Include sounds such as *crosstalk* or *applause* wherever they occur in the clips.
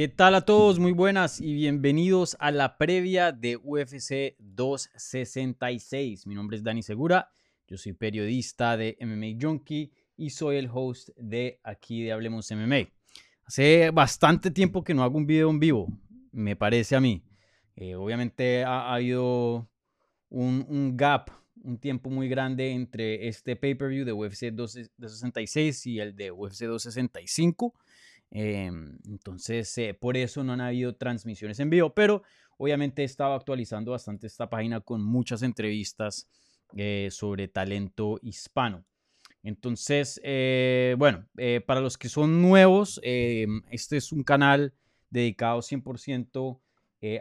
¿Qué tal a todos? Muy buenas y bienvenidos a la previa de UFC 266. Mi nombre es Dani Segura, yo soy periodista de MMA Junkie y soy el host de aquí de Hablemos MMA. Hace bastante tiempo que no hago un video en vivo, me parece a mí. Eh, obviamente ha, habido un, un, gap, un tiempo muy grande entre este pay-per-view de UFC 266 y el de UFC 265. Em, entonces, eh, por eso no han habido transmisiones en vivo, pero obviamente he estado actualizando bastante esta página con muchas entrevistas eh, sobre talento hispano. Entonces, eh, bueno, para los que son nuevos, em, este es un canal dedicado 100%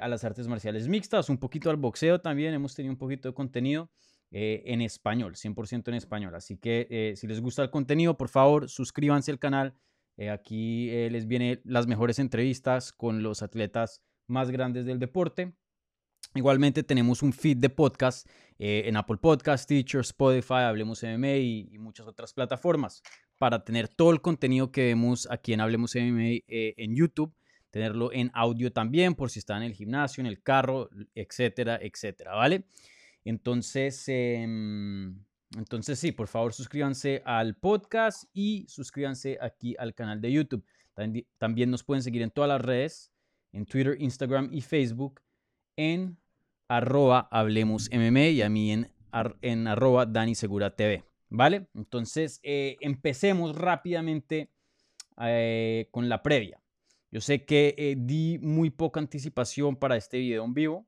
a las artes marciales mixtas, un poquito al boxeo también, hemos tenido un poquito de contenido en español, 100% en español. Así que si les gusta el contenido, por favor, suscríbanse al canal eh, aquí eh, les vienen las mejores entrevistas con los atletas más grandes del deporte. Igualmente tenemos un feed de podcast eh, en Apple Podcast, Teacher, Spotify, Hablemos MMA y, muchas otras plataformas para tener todo el contenido que vemos aquí en Hablemos MMA en YouTube, tenerlo en audio también por si están en el gimnasio, en el carro, etcétera, etcétera, ¿vale? Entonces, em, entonces sí, por favor suscríbanse al podcast y suscríbanse aquí al canal de YouTube. También nos pueden seguir en todas las redes, en Twitter, Instagram y Facebook, en arroba y a mí en, en arroba Dani Segura TV. ¿Vale? Entonces eh, empecemos rápidamente eh, con la previa. Yo sé que eh, di muy poca anticipación para este video en vivo.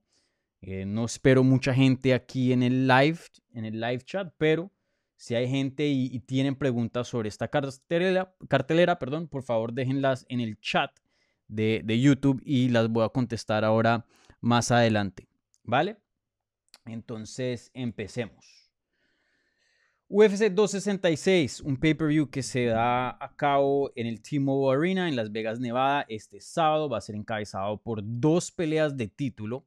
Eh, no espero mucha gente aquí en el live, en el live chat, pero si hay gente y, tienen preguntas sobre esta cartelera, perdón, por favor déjenlas en el chat de, de YouTube y las voy a contestar ahora más adelante. ¿Vale? Entonces empecemos. UFC 266, un pay-per-view que se da a cabo en el T-Mobile Arena en Las Vegas, Nevada, este sábado. Va a ser encabezado por dos peleas de título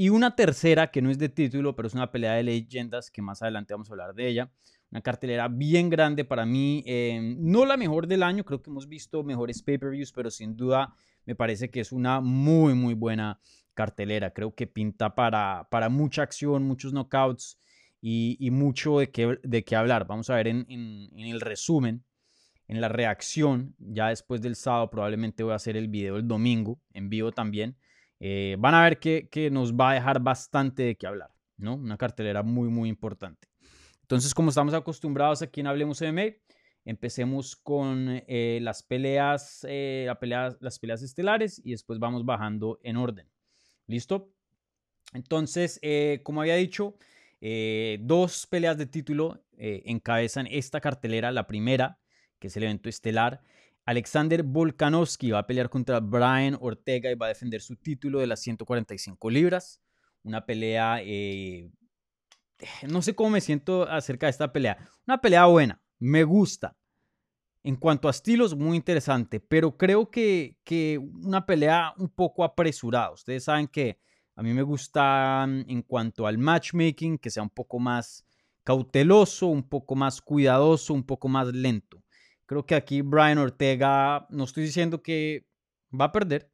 y una tercera que no es de título, pero es una pelea de leyendas que más adelante vamos a hablar de ella. Una cartelera bien grande para mí, em, no la mejor del año, creo que hemos visto mejores pay-per-views, pero sin duda me parece que es una muy, muy buena cartelera. Creo que pinta para, para mucha acción, muchos knockouts y, mucho de qué, de qué hablar. Vamos a ver en, en, en el resumen, en la reacción, ya después del sábado probablemente voy a hacer el video el domingo, en vivo también eh, van a ver que, nos va a dejar bastante de qué hablar, ¿no? Una cartelera muy, muy importante. Entonces, como estamos acostumbrados aquí en Hablemos MMA, empecemos con eh, las, peleas, eh, las peleas estelares y después vamos bajando en orden. ¿Listo? Entonces, como había dicho, dos peleas de título encabezan esta cartelera. La primera, que es el evento estelar, Alexander Volkanovski va a pelear contra Brian Ortega y va a defender su título de las 145 libras. Una pelea, eh, no sé cómo me siento acerca de esta pelea. Una pelea buena, me gusta. En cuanto a estilos, muy interesante, pero creo que, que una pelea un poco apresurada. Ustedes saben que a mí me gusta mm, en cuanto al matchmaking, que sea un poco más cauteloso, un poco más cuidadoso, un poco más lento. Creo que aquí Brian Ortega, no estoy diciendo que va a perder,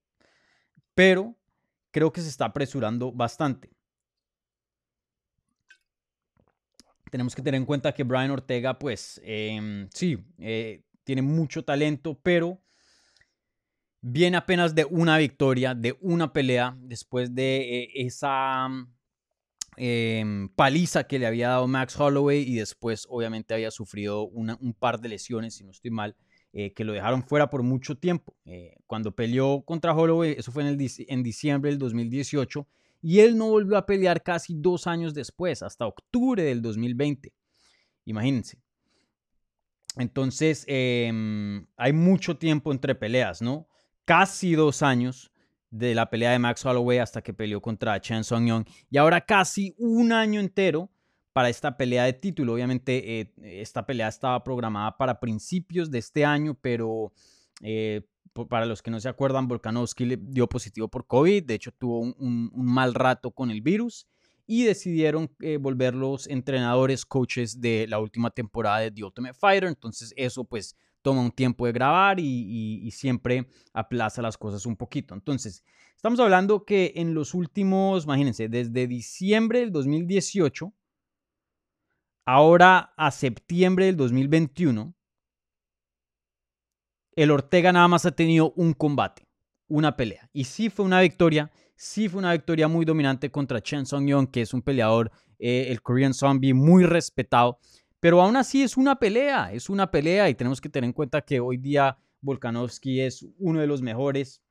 pero creo que se está apresurando bastante. Tenemos que tener en cuenta que Brian Ortega, pues em, sí, eh, tiene mucho talento, pero viene apenas de una victoria, de una pelea, después de eh, esa Em, paliza que le había dado Max Holloway y después obviamente había sufrido un par de lesiones, si no estoy mal, eh, que lo dejaron fuera por mucho tiempo. Eh, cuando peleó contra Holloway, eso fue en, en diciembre del 2018, y él no volvió a pelear casi dos años después, hasta octubre del 2020. Imagínense. Entonces, em, hay mucho tiempo entre peleas, ¿no? Casi dos años de la pelea de Max Holloway hasta que peleó contra Chen Song Young. Y ahora casi un año entero para esta pelea de título. Obviamente eh, esta pelea estaba programada para principios de este año, pero eh, para los que no se acuerdan, Volkanovski le dio positivo por COVID. De hecho, tuvo un, mal rato con el virus y decidieron eh, volver los entrenadores, coaches de la última temporada de The Ultimate Fighter. Entonces eso pues toma un tiempo de grabar y, siempre aplaza las cosas un poquito. Entonces, estamos hablando que en los últimos, imagínense, desde diciembre del 2018, ahora a septiembre del 2021, el Ortega nada más ha tenido un combate, una pelea. Y sí fue una victoria, sí fue una victoria muy dominante contra Chen Song Yong, que es un peleador, eh, el Korean Zombie, muy respetado. Pero aún así es una pelea, es una pelea y tenemos que tener en cuenta que hoy día Volkanovski es uno de los mejores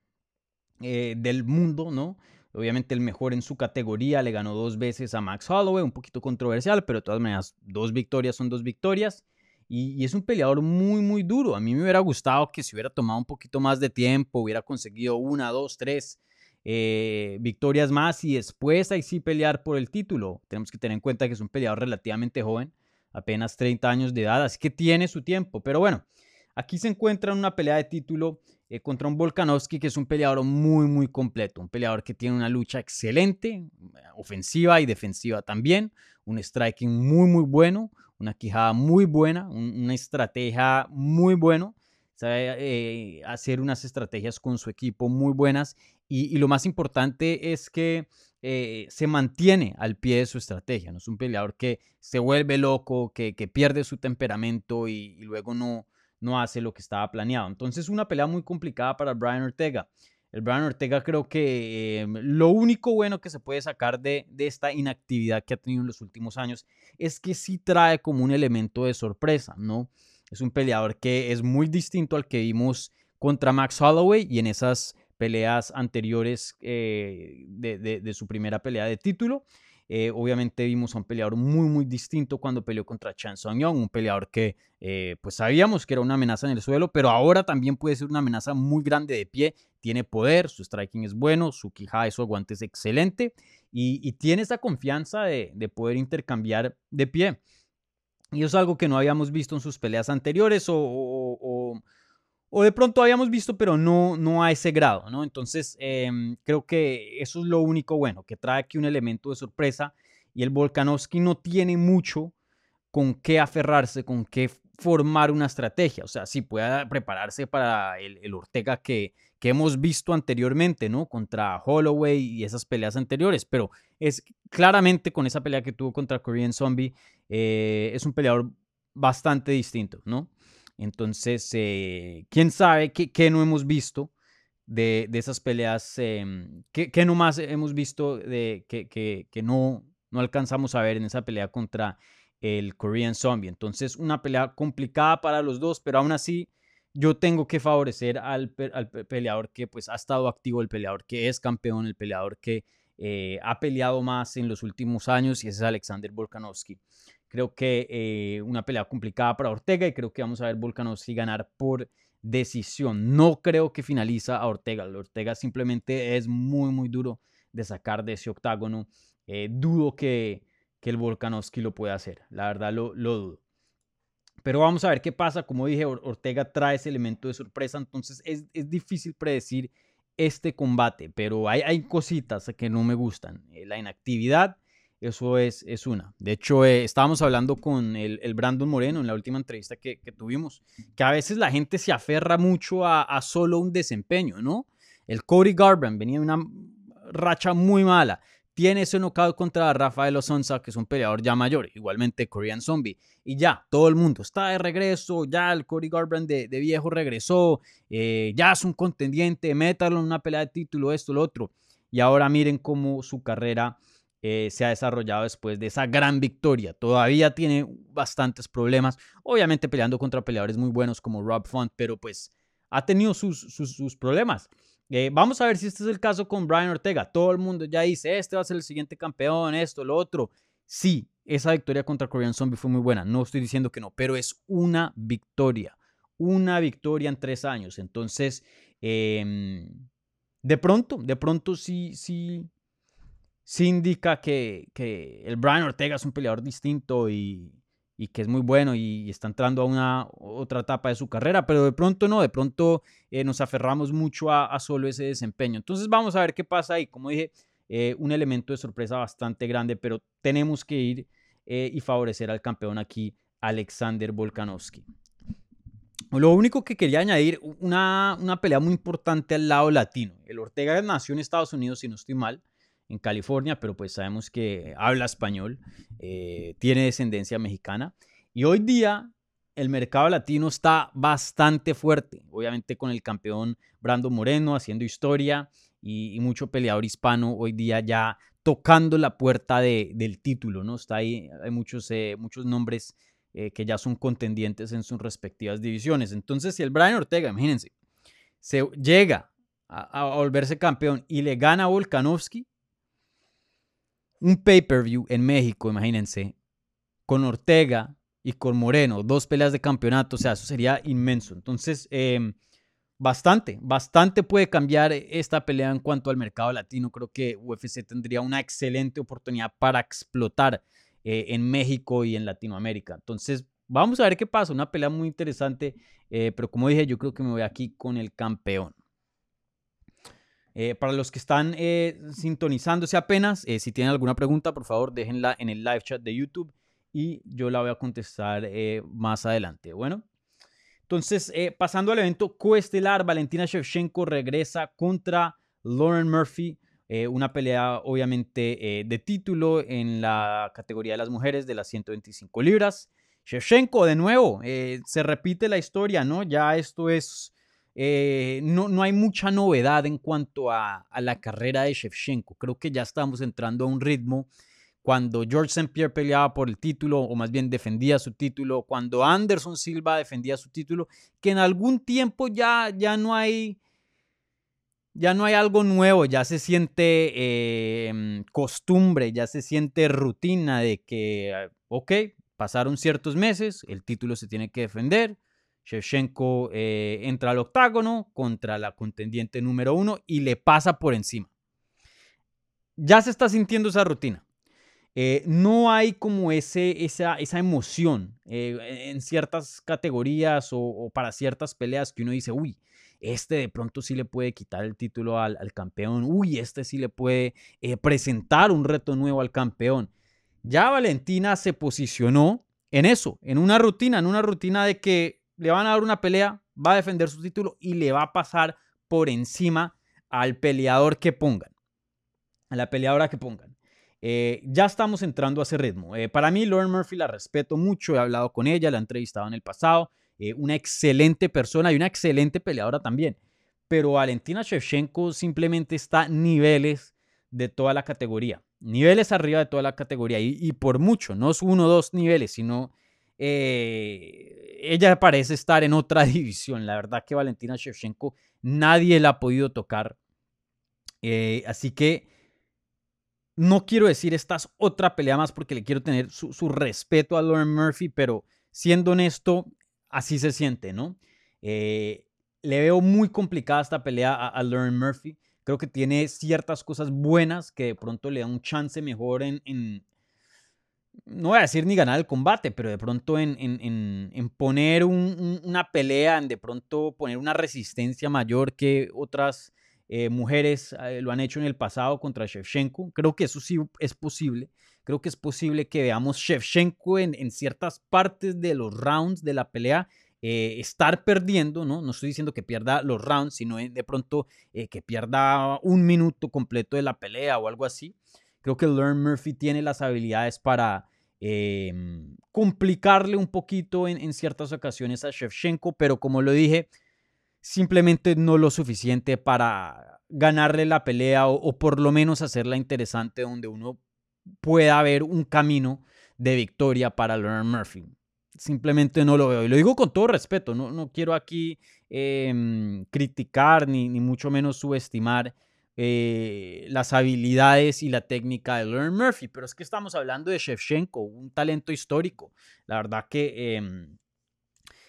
eh, del mundo, ¿no? Obviamente el mejor en su categoría, le ganó dos veces a Max Holloway, un poquito controversial, pero de todas maneras, dos victorias son dos victorias. Y, es un peleador muy, muy duro. A mí me hubiera gustado que se hubiera tomado un poquito más de tiempo, hubiera conseguido una, dos, tres eh, victorias más y después ahí sí pelear por el título. Tenemos que tener en cuenta que es un peleador relativamente joven, apenas 30 años de edad, así que tiene su tiempo. Pero bueno, aquí se encuentra en una pelea de título eh, contra un Volkanovski que es un peleador muy, muy completo, un peleador que tiene una lucha excelente, ofensiva y defensiva también, un striking muy, muy bueno, una quijada muy buena, una estrategia muy bueno, sabe eh, hacer unas estrategias con su equipo muy buenas y, lo más importante es que eh, se mantiene al pie de su estrategia, no es un peleador que se vuelve loco, que, pierde su temperamento y, luego no, no hace lo que estaba planeado. Entonces una pelea muy complicada para Brian Ortega. El Brian Ortega creo que em, lo único bueno que se puede sacar de, esta inactividad que ha tenido en los últimos años es que sí trae como un elemento de sorpresa, ¿no? Es un peleador que es muy distinto al que vimos contra Max Holloway y en esas peleas anteriores eh, de, su primera pelea de título. Eh, obviamente vimos a un peleador muy, muy distinto cuando peleó contra Chan Song Yong, un peleador que eh, pues sabíamos que era una amenaza en el suelo, pero ahora también puede ser una amenaza muy grande de pie. Tiene poder, su striking es bueno, su quijada y su aguante es excelente y, tiene esa confianza de, poder intercambiar de pie. Y es algo que no habíamos visto en sus peleas anteriores o de pronto habíamos visto, pero no, no a ese grado, ¿no? Entonces, em, creo que eso es lo único bueno, que trae aquí un elemento de sorpresa y el Volkanovski no tiene mucho con qué aferrarse, con qué formar una estrategia. O sea, sí puede prepararse para el, Ortega que, que, hemos visto anteriormente, ¿no? Contra Holloway y esas peleas anteriores, pero es claramente con esa pelea que tuvo contra Korean Zombie, eh, es un peleador bastante distinto, ¿no? Entonces, eh, quién sabe qué, no hemos visto de, esas peleas, em, qué, no más hemos visto de que, no, no alcanzamos a ver en esa pelea contra el Korean Zombie. Entonces, una pelea complicada para los dos, pero aún así yo tengo que favorecer al, peleador que pues ha estado activo, el peleador que es campeón, el peleador que eh, ha peleado más en los últimos años y ese es Alexander Volkanovski. Creo que eh, una pelea complicada para Ortega y creo que vamos a ver Volkanovski ganar por decisión. No creo que finaliza a Ortega. Ortega simplemente es muy, muy duro de sacar de ese octágono. Eh, dudo que, que, el Volkanovski lo pueda hacer. La verdad lo, lo, dudo. Pero vamos a ver qué pasa. Como dije, Ortega trae ese elemento de sorpresa. Entonces es, es difícil predecir este combate. Pero hay, hay cositas que no me gustan. Eh, la inactividad eso es, es una. De hecho, eh, estábamos hablando con el, Brandon Moreno en la última entrevista que, tuvimos, que a veces la gente se aferra mucho a, solo un desempeño, ¿no? El Cody Garbrandt venía de una racha muy mala. Tiene ese knockout contra Rafael Osonza, que es un peleador ya mayor, igualmente Korean Zombie. Y ya, todo el mundo está de regreso, ya el Cody Garbrandt de, viejo regresó, eh, ya es un contendiente, métalo en una pelea de título, esto, lo otro. Y ahora miren cómo su carrera eh, se ha desarrollado después de esa gran victoria. Todavía tiene bastantes problemas, obviamente peleando contra peleadores muy buenos como Rob Font, pero pues ha tenido sus, sus, problemas. Eh, vamos a ver si este es el caso con Brian Ortega. Todo el mundo ya dice, este va a ser el siguiente campeón, esto, lo otro. Sí, esa victoria contra Korean Zombie fue muy buena, no estoy diciendo que no, pero es una victoria, una victoria en tres años. Entonces, em, de pronto, de pronto sí, sí, sí indica que, el Brian Ortega es un peleador distinto y, que es muy bueno y, está entrando a una otra etapa de su carrera, pero de pronto no, de pronto eh, nos aferramos mucho a, solo ese desempeño. Entonces vamos a ver qué pasa ahí. Como dije, eh, un elemento de sorpresa bastante grande, pero tenemos que ir eh, y favorecer al campeón aquí, Alexander Volkanovski. Lo único que quería añadir, una, una pelea muy importante al lado latino. El Ortega nació en Estados Unidos, si no estoy mal, en California, pero pues sabemos que habla español, eh, tiene descendencia mexicana. Y hoy día el mercado latino está bastante fuerte, obviamente con el campeón Brando Moreno haciendo historia y, mucho peleador hispano hoy día ya tocando la puerta del título, ¿no? Está ahí, hay muchos, eh, muchos nombres eh, que ya son contendientes en sus respectivas divisiones. Entonces, si el Brian Ortega, imagínense, se llega a, a volverse campeón y le gana a Volkanovski, un pay-per-view en México, imagínense, con Ortega y con Moreno, dos peleas de campeonato, o sea, eso sería inmenso. Entonces, em, bastante, bastante puede cambiar esta pelea en cuanto al mercado latino. Creo que UFC tendría una excelente oportunidad para explotar eh, en México y en Latinoamérica. Entonces, vamos a ver qué pasa. Una pelea muy interesante, eh, pero como dije, yo creo que me voy aquí con el campeón. Eh, para los que están sintonizándose apenas, si tienen alguna pregunta, por favor, déjenla en el live chat de YouTube y yo la voy a contestar eh, más adelante. Bueno, entonces, eh, pasando al evento coestelar, Valentina Shevchenko regresa contra Lauren Murphy. Eh, una pelea obviamente de título en la categoría de las mujeres de las 125 libras. Shevchenko, de nuevo, se repite la historia, ¿no? Ya esto es, no, no, hay mucha novedad en cuanto a, a, la carrera de Shevchenko. Creo que ya estamos entrando a un ritmo cuando George St. Pierre peleaba por el título, o más bien defendía su título, cuando Anderson Silva defendía su título, que en algún tiempo ya, ya no hay... Ya no hay algo nuevo, ya se siente em, costumbre, ya se siente rutina de que, ok, pasaron ciertos meses, el título se tiene que defender, Shevchenko eh, entra al octágono contra la contendiente número uno y le pasa por encima. Ya se está sintiendo esa rutina. Eh, no hay como ese, esa, esa emoción eh, en ciertas categorías o, para ciertas peleas que uno dice, uy, este de pronto sí le puede quitar el título al, campeón, uy, este sí le puede presentar un reto nuevo al campeón. Ya Valentina se posicionó en eso, en una rutina, en una rutina de que le van a dar una pelea, va a defender su título y le va a pasar por encima al peleador que pongan, a la peleadora que pongan. Eh, ya estamos entrando a ese ritmo. Eh, para mí, Lauren Murphy la respeto mucho, he hablado con ella, la he entrevistado en el pasado, eh, una excelente persona y una excelente peleadora también. Pero Valentina Shevchenko simplemente está niveles de toda la categoría, niveles arriba de toda la categoría y, por mucho, no es uno o dos niveles, sino ella parece estar en otra *laughs* división. La verdad que Valentina Shevchenko nadie la ha podido tocar. así que no quiero decir esta es otra pelea más porque le quiero tener su, respeto a Lauren Murphy, pero siendo honesto, así se siente, ¿no? Eh, le veo muy complicada esta pelea a, Lauren Murphy. Creo que tiene ciertas cosas buenas que de pronto le da un chance mejor en, no voy a decir ni ganar el combate, pero de pronto en, en, poner una pelea, en de pronto poner una resistencia mayor que otras eh, mujeres eh, lo han hecho en el pasado contra Shevchenko. Creo que eso sí es posible. Creo que es posible que veamos Shevchenko en, ciertas partes de los rounds de la pelea eh, estar perdiendo, ¿no? No estoy diciendo que pierda los rounds, sino de pronto que pierda un minuto completo de la pelea o algo así. Creo que Learn Murphy tiene las habilidades para em, complicarle un poquito en, ciertas ocasiones a Shevchenko, pero como lo dije, simplemente no lo suficiente para ganarle la pelea o, por lo menos hacerla interesante donde uno pueda ver un camino de victoria para Leonard Murphy. Simplemente no lo veo. Y lo digo con todo respeto. No, quiero aquí em, criticar ni, mucho menos subestimar eh, las habilidades y la técnica de Leonard Murphy. Pero es que estamos hablando de Shevchenko, un talento histórico. La verdad que em,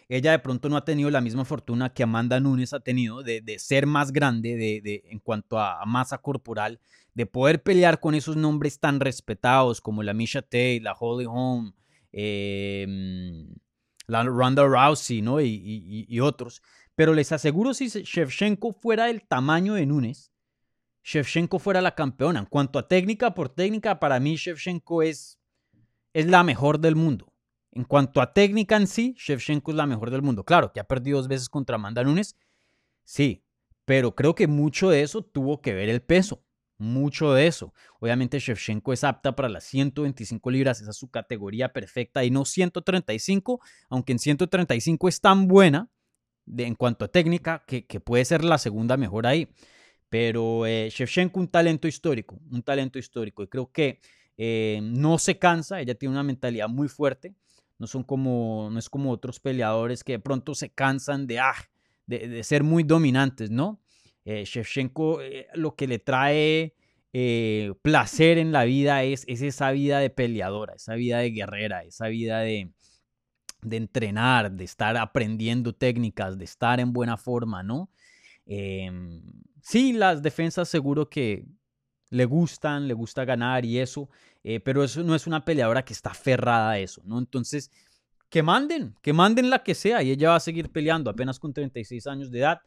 ella de pronto no ha tenido la misma fortuna que Amanda Nunes ha tenido de, ser más grande de, en cuanto a masa corporal, de poder pelear con esos nombres tan respetados como la Misha Tate, la Holly Holm, em, la Ronda Rousey ¿no? Y, otros. Pero les aseguro si Shevchenko fuera del tamaño de Nunes, Shevchenko fuera la campeona. En cuanto a técnica por técnica, para mí Shevchenko es, es la mejor del mundo En cuanto a técnica en sí, Shevchenko es la mejor del mundo. Claro, que ha perdido dos veces contra Amanda Nunes, sí, pero creo que mucho de eso tuvo que ver el peso. Mucho de eso. Obviamente Shevchenko es apta para las 125 libras, esa es su categoría perfecta y no 135, aunque en 135 es tan buena en cuanto a técnica que, puede ser la segunda mejor ahí. Pero eh, Shevchenko un talento histórico, un talento histórico y creo que eh, no se cansa, ella tiene una mentalidad muy fuerte, no, son como, no es como otros peleadores que de pronto se cansan de, ah, de, ser muy dominantes, ¿no? Eh, Shevchenko eh, lo que le trae eh, placer en la vida es, es, esa vida de peleadora, esa vida de guerrera, esa vida de entrenar, de estar aprendiendo técnicas, de estar en buena forma, ¿no? Em, sí, las defensas seguro que le gustan, le gusta ganar y eso, pero eso no es una peleadora que está aferrada a eso, ¿no? Entonces, que manden, que manden la que sea y ella va a seguir peleando apenas con 36 años de edad,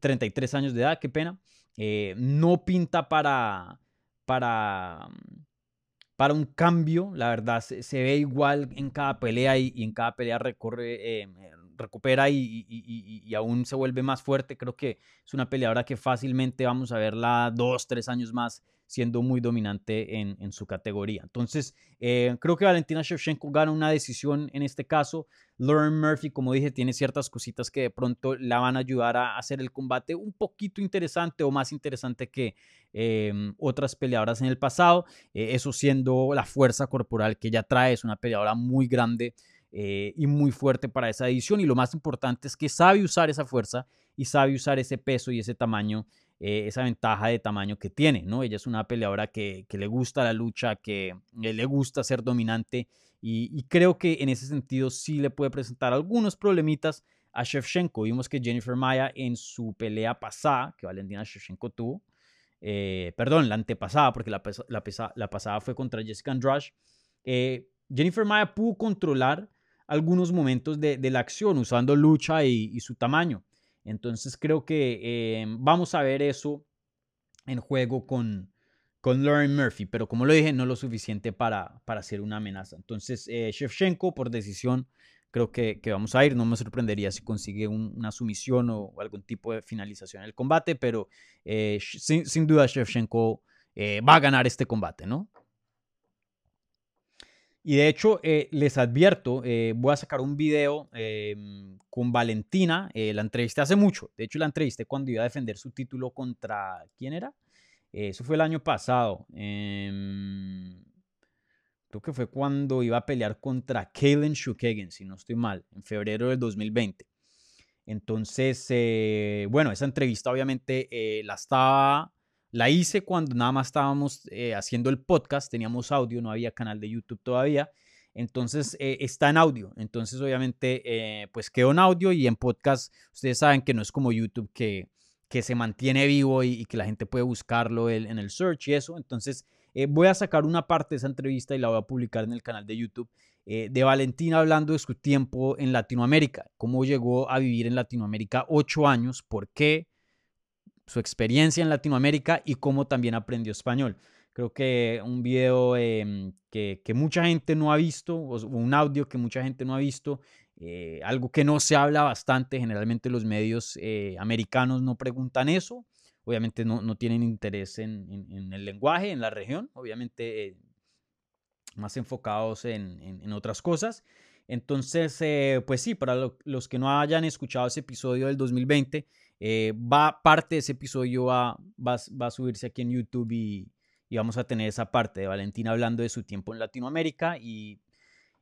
33 años de edad, qué pena. Eh, no pinta para, para, para un cambio, la verdad, se, ve igual en cada pelea y, en cada pelea recorre, eh, recupera y, aún se vuelve más fuerte. Creo que es una peleadora que fácilmente vamos a verla dos, tres años más siendo muy dominante en, su categoría. Entonces, eh, creo que Valentina Shevchenko gana una decisión en este caso. Lauren Murphy, como dije, tiene ciertas cositas que de pronto la van a ayudar a hacer el combate un poquito interesante o más interesante que em, otras peleadoras en el pasado. Eh, eso siendo la fuerza corporal que ella trae, es una peleadora muy grande. Eh, y muy fuerte para esa edición y lo más importante es que sabe usar esa fuerza y sabe usar ese peso y ese tamaño eh, esa ventaja de tamaño que tiene, ¿no? Ella es una peleadora que, le gusta la lucha, que le gusta ser dominante y, creo que en ese sentido sí le puede presentar algunos problemitas a Shevchenko. Vimos que Jennifer Maya en su pelea pasada, que Valentina Shevchenko tuvo, eh, perdón, la antepasada, porque la, la, pasada fue contra Jessica Andrade, eh, Jennifer Maya pudo controlar algunos momentos de, la acción usando lucha y su tamaño. Entonces creo que em, vamos a ver eso en juego con, con Lauren Murphy, pero como lo dije, no lo suficiente para, para ser una amenaza. Entonces, eh, Shevchenko, por decisión, creo que, que, vamos a ir. No me sorprendería si consigue una sumisión o, algún tipo de finalización en el combate, pero eh, sin, sin, duda Shevchenko eh, va a ganar este combate, ¿no? Y de hecho, eh, les advierto, eh, voy a sacar un video em, con Valentina. Eh, la entrevisté hace mucho. De hecho, la entrevisté cuando iba a defender su título contra. ¿Quién era? eso fue el año pasado. Em, creo que fue cuando iba a pelear contra Kalen Shukagan, si no estoy mal, en febrero del 2020. Entonces, bueno, esa entrevista obviamente la estaba la hice cuando nada más estábamos eh, haciendo el podcast, teníamos audio, no había canal de YouTube todavía. Entonces eh, está en audio. Entonces obviamente eh, pues quedó en audio y en podcast ustedes saben que no es como YouTube que, que se mantiene vivo y, que la gente puede buscarlo en el search y eso. Entonces voy a sacar una parte de esa entrevista y la voy a publicar en el canal de YouTube de Valentina hablando de su tiempo en Latinoamérica, cómo llegó a vivir en Latinoamérica ocho años, por qué su experiencia en Latinoamérica y cómo también aprendió español. Creo que un video em, que, mucha gente no ha visto, o un audio que mucha gente no ha visto, eh, algo que no se habla bastante, generalmente los medios eh, americanos no preguntan eso, obviamente no, tienen interés en, el lenguaje, en la región, obviamente eh, más enfocados en, otras cosas. Entonces, pues sí, para los que no hayan escuchado ese episodio del 2020, eh, va, parte de ese episodio va, va, a subirse aquí en YouTube y, vamos a tener esa parte de Valentina hablando de su tiempo en Latinoamérica y,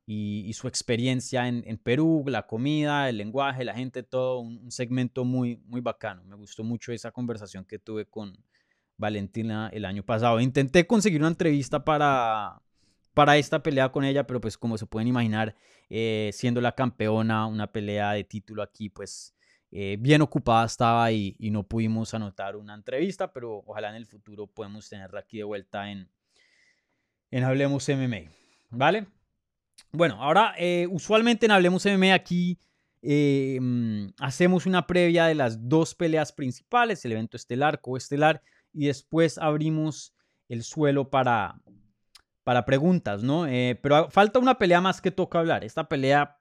y, su experiencia en, en, Perú, la comida, el lenguaje, la gente, todo un, segmento muy, muy bacano. Me gustó mucho esa conversación que tuve con Valentina el año pasado. Intenté conseguir una entrevista para, para esta pelea con ella, pero pues como se pueden imaginar, eh, siendo la campeona, una pelea de título aquí, pues eh, bien ocupada estaba y, y, no pudimos anotar una entrevista, pero ojalá en el futuro podemos tenerla aquí de vuelta en, en Hablemos MMA. ¿Vale? Bueno, ahora eh, usualmente en Hablemos MMA aquí eh, mm, hacemos una previa de las dos peleas principales, el evento estelar, coestelar, y después abrimos el suelo para, para preguntas, ¿no? Eh, pero falta una pelea más que toca hablar. Esta pelea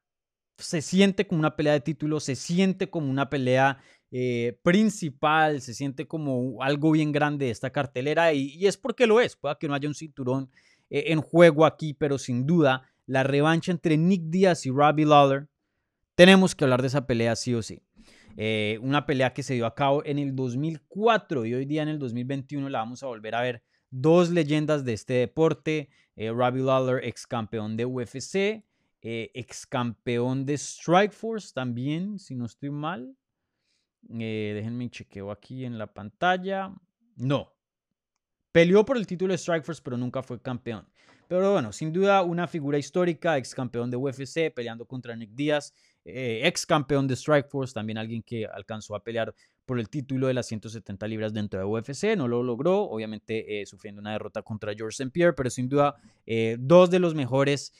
se siente como una pelea de título, se siente como una pelea eh, principal, se siente como algo bien grande de esta cartelera y, es porque lo es. Puede que no haya un cinturón eh, en juego aquí, pero sin duda la revancha entre Nick Diaz y Robbie Lawler, tenemos que hablar de esa pelea sí o sí. Eh, una pelea que se dio a cabo en el 2004 y hoy día en el 2021 la vamos a volver a ver. Dos leyendas de este deporte, Robbie Lawler, ex campeón de UFC, ex campeón de Strikeforce también, si no estoy mal. Eh, déjenme chequeo aquí en la pantalla. No. Peleó por el título de Strikeforce, pero nunca fue campeón. Pero bueno, sin duda una figura histórica, ex campeón de UFC, peleando contra Nick Díaz, eh, ex campeón de Strikeforce, también alguien que alcanzó a pelear por el título de las 170 libras dentro de UFC, no lo logró, obviamente eh, sufriendo una derrota contra George. Pierre, pero sin duda dos de los mejores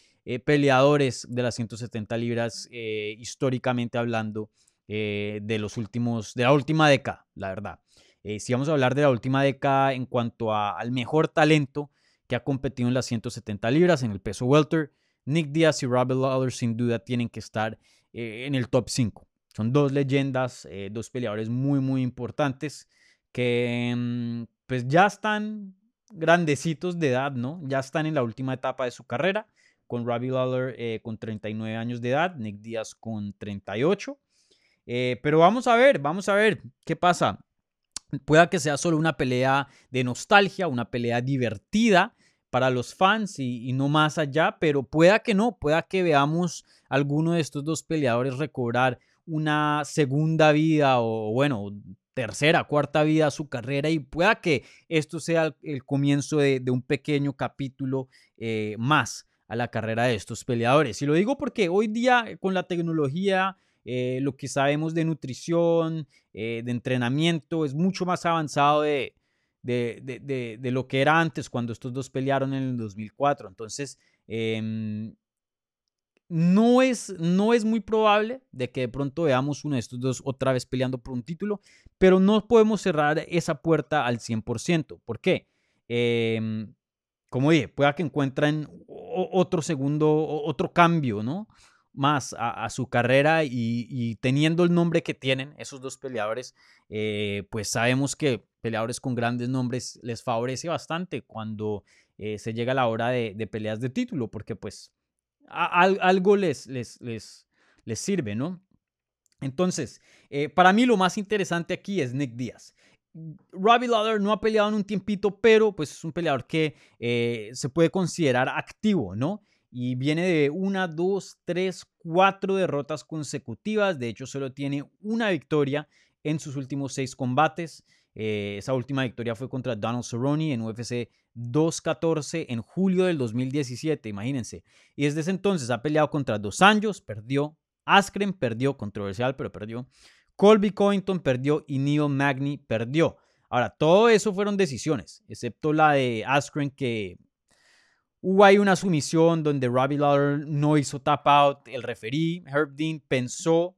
peleadores de las 170 libras históricamente hablando eh, de los últimos, de la última década, la verdad. Eh, si vamos a hablar de la última década en cuanto al mejor talento que ha competido en las 170 libras, en el peso welter, Nick Diaz y Robert Lawler sin duda tienen que estar eh, en el top 5. Son dos leyendas, dos peleadores muy, muy importantes que mm, pues ya están grandecitos de edad, ¿no? Ya están en la última etapa de su carrera, con Robbie Lawler con 39 años de edad, Nick Diaz con 38. Eh, pero vamos a ver, vamos a ver qué pasa. Pueda que sea solo una pelea de nostalgia, una pelea divertida para los fans y, no más allá, pero pueda que no, pueda que veamos alguno de estos dos peleadores recobrar una segunda vida o bueno, tercera, cuarta vida a su carrera y pueda que esto sea el, comienzo de, un pequeño capítulo eh, más a la carrera de estos peleadores. Y lo digo porque hoy día con la tecnología eh, lo que sabemos de nutrición, eh, de entrenamiento, es mucho más avanzado de, de, lo que era antes cuando estos dos pelearon en el 2004. Entonces, em, no, es, no es muy probable de que de pronto veamos uno de estos dos otra vez peleando por un título, pero no podemos cerrar esa puerta al 100%. ¿Por qué? Em, como dije, pueda que encuentren otro segundo, otro cambio, ¿no? más a, su carrera y, teniendo el nombre que tienen esos dos peleadores, eh, pues sabemos que peleadores con grandes nombres les favorece bastante cuando eh, se llega a la hora de, peleas de título, porque pues algo les, les, les, les, sirve, ¿no? Entonces, eh, para mí lo más interesante aquí es Nick Díaz. Robbie Lawler no ha peleado en un tiempito, pero pues es un peleador que se puede considerar activo, ¿no? y viene de una, dos, tres, cuatro derrotas consecutivas. De hecho, solo tiene una victoria en sus últimos seis combates. Eh, esa última victoria fue contra Donald Cerrone en UFC 214 en julio del 2017, imagínense. Y desde ese entonces ha peleado contra Dos Anjos, perdió. Askren perdió, controversial, pero perdió. Colby Covington perdió y Neil Magny perdió. Ahora, todo eso fueron decisiones, excepto la de Askren que Hubo ahí una sumisión donde Robbie Lawler no hizo tap out. El referí, Herb Dean, pensó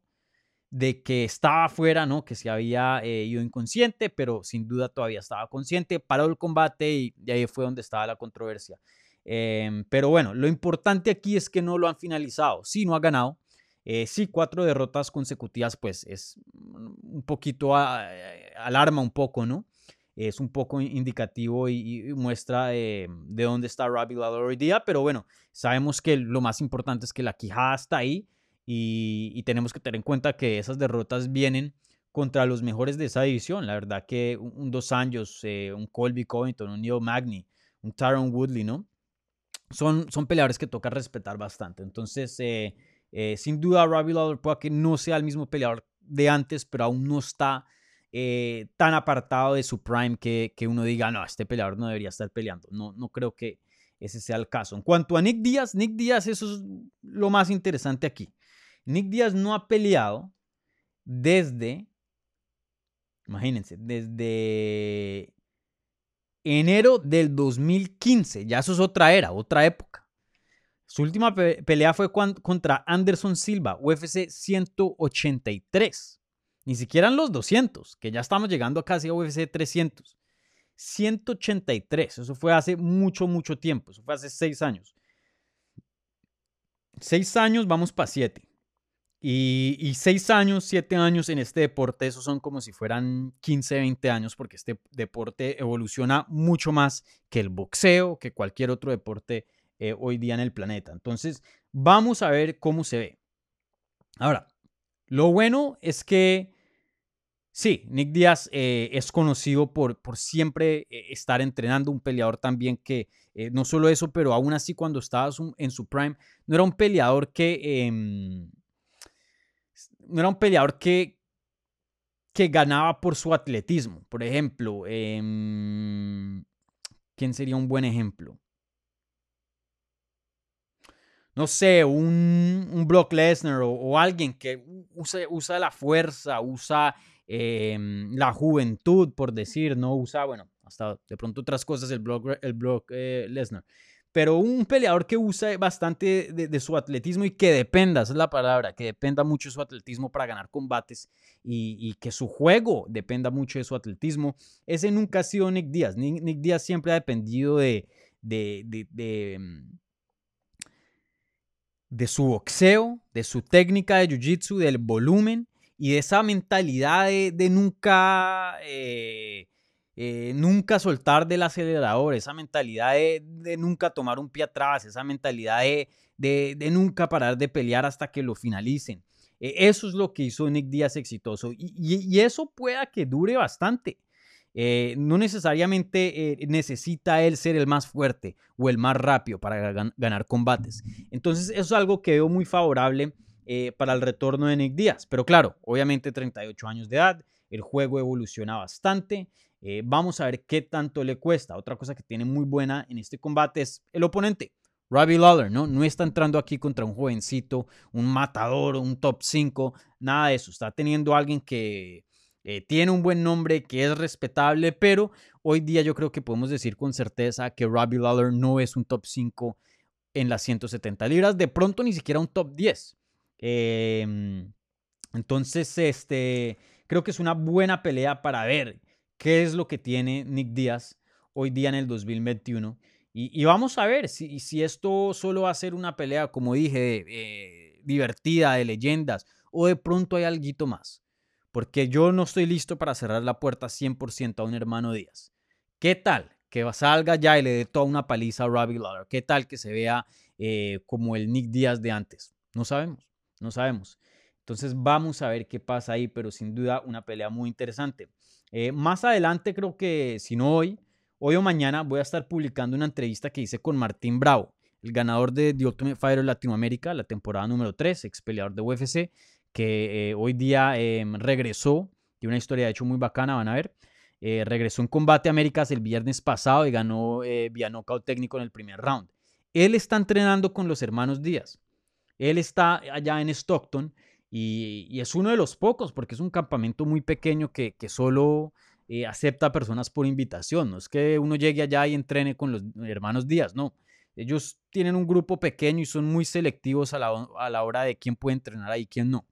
de que estaba fuera, ¿no? Que se había eh, ido inconsciente, pero sin duda todavía estaba consciente. Paró el combate y, ahí fue donde estaba la controversia. Em, pero bueno, lo importante aquí es que no lo han finalizado. Sí, no ha ganado. Eh, sí, cuatro derrotas consecutivas, pues es un poquito, alarma un poco, ¿no? es un poco indicativo y, muestra eh, de dónde está Robbie Lawler hoy día, pero bueno, sabemos que lo más importante es que la quijada está ahí y, tenemos que tener en cuenta que esas derrotas vienen contra los mejores de esa división. La verdad que un, Dos Anjos, eh, un Colby Covington, un Neil Magny, un Tyron Woodley, ¿no? Son, son peleadores que toca respetar bastante. Entonces, eh, sin duda, Robbie Lawler puede que no sea el mismo peleador de antes, pero aún no está eh, tan apartado de su prime que, que, uno diga, no, este peleador no debería estar peleando. No, no creo que ese sea el caso. En cuanto a Nick Díaz, Nick Díaz, eso es lo más interesante aquí. Nick Díaz no ha peleado desde, imagínense, desde enero del 2015. Ya eso es otra era, otra época. Su última pelea fue contra Anderson Silva, UFC 183. Ni siquiera en los 200, que ya estamos llegando casi a UFC 300. 183. Eso fue hace mucho, mucho tiempo. Eso fue hace seis años. Seis años, vamos para siete. Y, seis años, siete años en este deporte, eso son como si fueran 15, 20 años, porque este deporte evoluciona mucho más que el boxeo, que cualquier otro deporte eh, hoy día en el planeta. Entonces, vamos a ver cómo se ve. Ahora, lo bueno es que sí, Nick Díaz eh, es conocido por, por siempre eh, estar entrenando, un peleador también que no solo eso, pero aún así cuando estaba en su prime, no era un peleador que em, no era un peleador que, que ganaba por su atletismo. Por ejemplo, em, ¿quién sería un buen ejemplo? No sé, un, un Brock Lesnar o, alguien que usa, la fuerza, usa em, la juventud, por decir, no usa, bueno, hasta de pronto otras cosas el Brock, el Brock eh, Lesnar pero un peleador que usa bastante de, su atletismo y que dependa, esa es la palabra, que dependa mucho de su atletismo para ganar combates y, que su juego dependa mucho de su atletismo, ese nunca ha sido Nick Díaz. Nick, Díaz siempre ha dependido de, de, mm, de, su boxeo, de su técnica de jiu-jitsu, del volumen y de esa mentalidad de, nunca... Eh, eh, nunca soltar del acelerador, esa mentalidad de, nunca tomar un pie atrás, esa mentalidad de, nunca parar de pelear hasta que lo finalicen. Eh, eso es lo que hizo Nick Díaz exitoso y, eso pueda que dure bastante. Eh, no necesariamente necesita él ser el más fuerte o el más rápido para ganar combates. Entonces eso es algo que veo muy favorable para el retorno de Nick Díaz. Pero claro, obviamente 38 años de edad, el juego evoluciona bastante. Eh, vamos a ver qué tanto le cuesta. Otra cosa que tiene muy buena en este combate es el oponente. Robbie Lawler, ¿no? No está entrando aquí contra un jovencito, un matador, un top 5, nada de eso. Está teniendo a alguien que eh, tiene un buen nombre, que es respetable, pero hoy día yo creo que podemos decir con certeza que Robbie Lawler no es un top 5 en las 170 libras, de pronto ni siquiera un top 10. Em, entonces, este, creo que es una buena pelea para ver qué es lo que tiene Nick Díaz hoy día en el 2021. Y, vamos a ver si, si, esto solo va a ser una pelea, como dije, eh, divertida, de leyendas, o de pronto hay algo más. Porque yo no estoy listo para cerrar la puerta 100% a un hermano Díaz. ¿Qué tal que salga ya y le dé toda una paliza a Robbie Lawler? ¿Qué tal que se vea eh, como el Nick Díaz de antes? No sabemos, no sabemos. Entonces vamos a ver qué pasa ahí, pero sin duda una pelea muy interesante. Eh, más adelante, creo que si no hoy, hoy o mañana, voy a estar publicando una entrevista que hice con Martín Bravo, el ganador de The Ultimate Fighter Latinoamérica, la temporada número 3, ex peleador de UFC, que eh, hoy día em, regresó, tiene una historia de hecho muy bacana, van a ver. Eh, regresó en Combate Américas el viernes pasado y ganó vía nocaut técnico en el primer round. Él está entrenando con los hermanos Díaz. Él está allá en Stockton y, es uno de los pocos, porque es un campamento muy pequeño que, solo eh, acepta personas por invitación. No es que uno llegue allá y entrene con los hermanos Díaz, no. Ellos tienen un grupo pequeño y son muy selectivos a la, a la hora de quién puede entrenar ahí y quién no.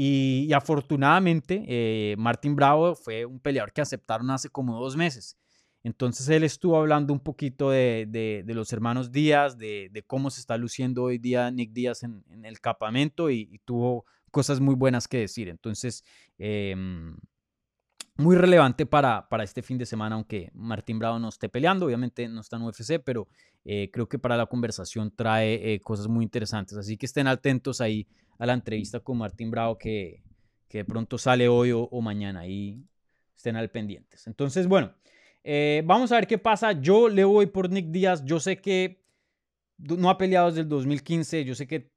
Y, afortunadamente, eh, Martín Bravo fue un peleador que aceptaron hace como dos meses. Entonces él estuvo hablando un poquito de, de, los hermanos Díaz, de, cómo se está luciendo hoy día Nick Díaz en, el campamento y, y, tuvo cosas muy buenas que decir. Entonces, em, muy relevante para, para este fin de semana, aunque Martín Bravo no esté peleando, obviamente no está en UFC, pero eh, creo que para la conversación trae eh, cosas muy interesantes. Así que estén atentos ahí a la entrevista con Martín Bravo que, que de pronto sale hoy o, mañana y estén al pendientes. Entonces, bueno, eh, vamos a ver qué pasa. Yo le voy por Nick Díaz. Yo sé que no ha peleado desde el 2015. Yo sé que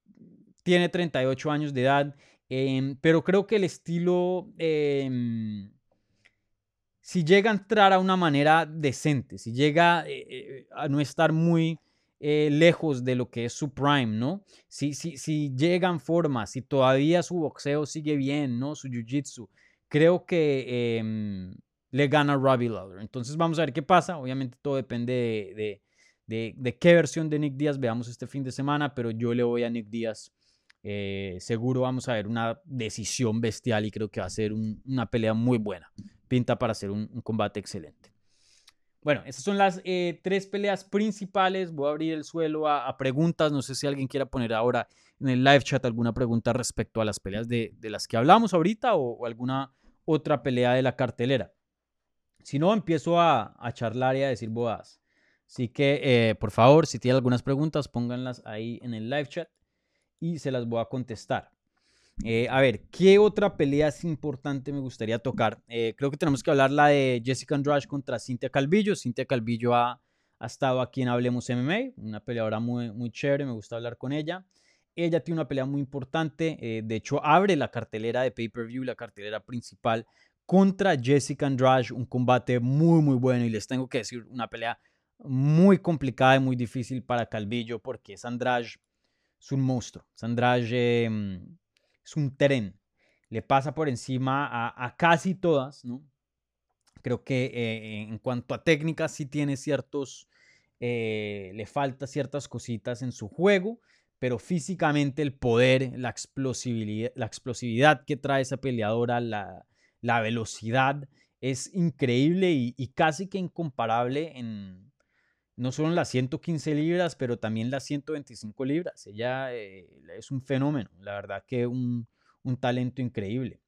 tiene 38 años de edad, em, pero creo que el estilo, em, si llega a entrar a una manera decente, si llega eh, eh, a no estar muy eh, lejos de lo que es su prime, ¿no? Si, si, si llega en forma, si todavía su boxeo sigue bien, ¿no? Su jiu-jitsu, creo que em, le gana Robbie Lawler. Entonces vamos a ver qué pasa. Obviamente todo depende de, de, de, qué versión de Nick Díaz veamos este fin de semana, pero yo le voy a Nick Díaz seguro vamos a ver una decisión bestial y creo que va a ser una pelea muy buena. Pinta para ser un, combate excelente. bueno, esas son las eh, tres peleas principales. Voy a abrir el suelo a, preguntas. No sé si alguien quiera poner ahora en el live chat alguna pregunta respecto a las peleas de, las que hablamos ahorita o, alguna otra pelea de la cartelera. Si no, empiezo a, charlar y a decir bodas. Así que, eh, por favor, si tienen algunas preguntas, pónganlas ahí en el live chat y se las voy a contestar. Eh, a ver, ¿qué otra pelea es importante me gustaría tocar? Eh, creo que tenemos que hablar la de Jessica Andrade contra Cintia Calvillo. Cintia Calvillo ha, estado aquí en Hablemos MMA, una peleadora muy, muy chévere, me gusta hablar con ella. Ella tiene una pelea muy importante, eh, de hecho abre la cartelera de pay-per-view, la cartelera principal contra Jessica Andrade, un combate muy muy bueno y les tengo que decir una pelea muy complicada y muy difícil para Calvillo porque Andrade es un monstruo. Andrade em, es un tren. Le pasa por encima a, casi todas, ¿no? Creo que eh, en cuanto a técnica sí tiene ciertos, eh, le falta ciertas cositas en su juego, pero físicamente el poder, la explosividad, la explosividad que trae esa peleadora, la, velocidad, es increíble y, casi que incomparable en, no solo en las 115 libras, pero también las 125 libras. Ella eh, es un fenómeno, la verdad que un, un talento increíble.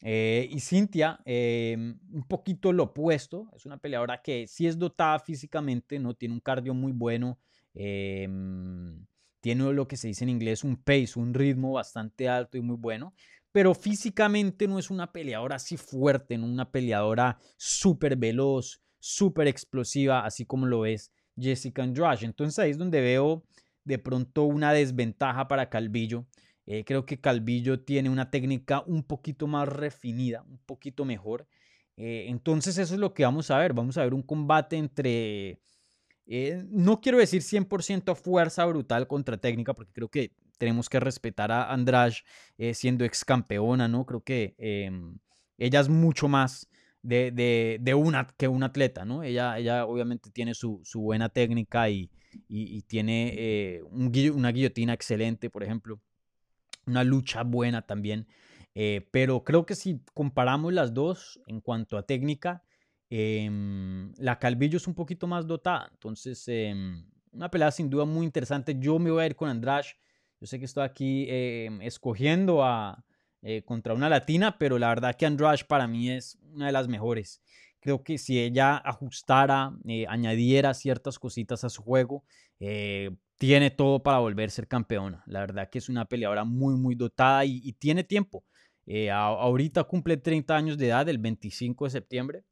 Eh, y Cintia, em, un poquito lo opuesto, es una peleadora que sí es dotada físicamente, no tiene un cardio muy bueno, tiene lo que se dice en inglés un pace, un ritmo bastante alto y muy bueno, pero físicamente no es una peleadora así fuerte, una peleadora súper veloz, súper explosiva, así como lo es Jessica Andrade. Entonces ahí es donde veo de pronto una desventaja para Calvillo. Eh, creo que Calvillo tiene una técnica un poquito más refinida, un poquito mejor. Eh, entonces eso es lo que vamos a ver. Vamos a ver un combate entre, eh, no quiero decir 100% fuerza brutal contra técnica, porque creo que tenemos que respetar a Andrade siendo ex campeona, ¿no? Creo que em, ella es mucho más de, de, una, que un atleta, ¿no? Ella, ella obviamente tiene su, su buena técnica y, y, tiene eh, una guillotina excelente, por ejemplo, una lucha buena también. Eh, pero creo que si comparamos las dos en cuanto a técnica, em, la Calvillo es un poquito más dotada. Entonces, em, una pelea sin duda muy interesante. Yo me voy a ir con Andrade. Yo sé que estoy aquí em, escogiendo a, eh, contra una latina, pero la verdad que Andrade para mí es una de las mejores. Creo que si ella ajustara, eh, añadiera ciertas cositas a su juego, eh, tiene todo para volver a ser campeona. La verdad que es una peleadora muy, muy dotada y, tiene tiempo. ahorita cumple 30 años de edad, el 25 de septiembre.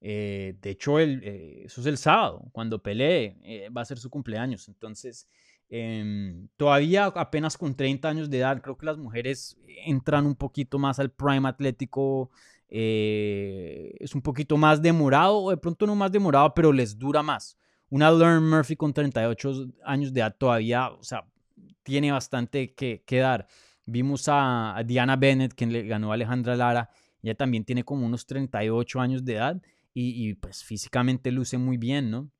de hecho, el, eso es el sábado, cuando pelee, va a ser su cumpleaños. Entonces, Em, todavía apenas con 30 años de edad, creo que las mujeres entran un poquito más al prime atlético. Eh, es un poquito más demorado, o de pronto no más demorado, pero les dura más. Una Learn Murphy con 38 años de edad todavía, o sea, tiene bastante que, que dar. Vimos a, Diana Bennett, quien le ganó a Alejandra Lara. Ella también tiene como unos 38 años de edad y, y pues físicamente luce muy bien, ¿no?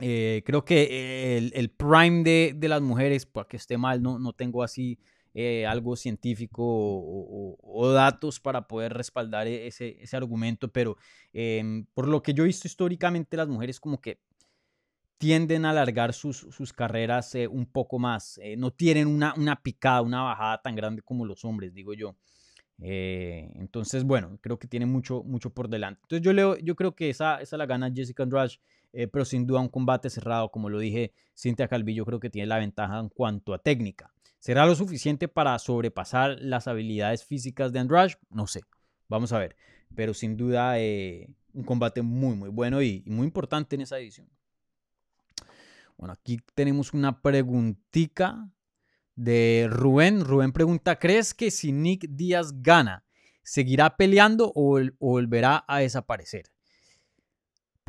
Eh, creo que el, prime de, las mujeres, para que esté mal, no, no tengo así eh, algo científico o, datos para poder respaldar e, ese, ese argumento, pero em, por lo que yo he visto históricamente, las mujeres como que tienden a alargar sus, sus carreras eh, un poco más, no tienen una, una picada, una bajada tan grande como los hombres, digo yo. entonces, bueno, creo que tiene mucho, mucho por delante. Entonces, yo, leo, yo creo que esa, esa la gana Jessica Andrade eh, pero sin duda un combate cerrado, como lo dije, Cintia Calvillo creo que tiene la ventaja en cuanto a técnica. ¿Será lo suficiente para sobrepasar las habilidades físicas de Andrade? No sé, vamos a ver. Pero sin duda eh, un combate muy, muy bueno y, muy importante en esa edición. Bueno, aquí tenemos una preguntita de Rubén. Rubén pregunta, ¿crees que si Nick Díaz gana, seguirá peleando o volverá a desaparecer?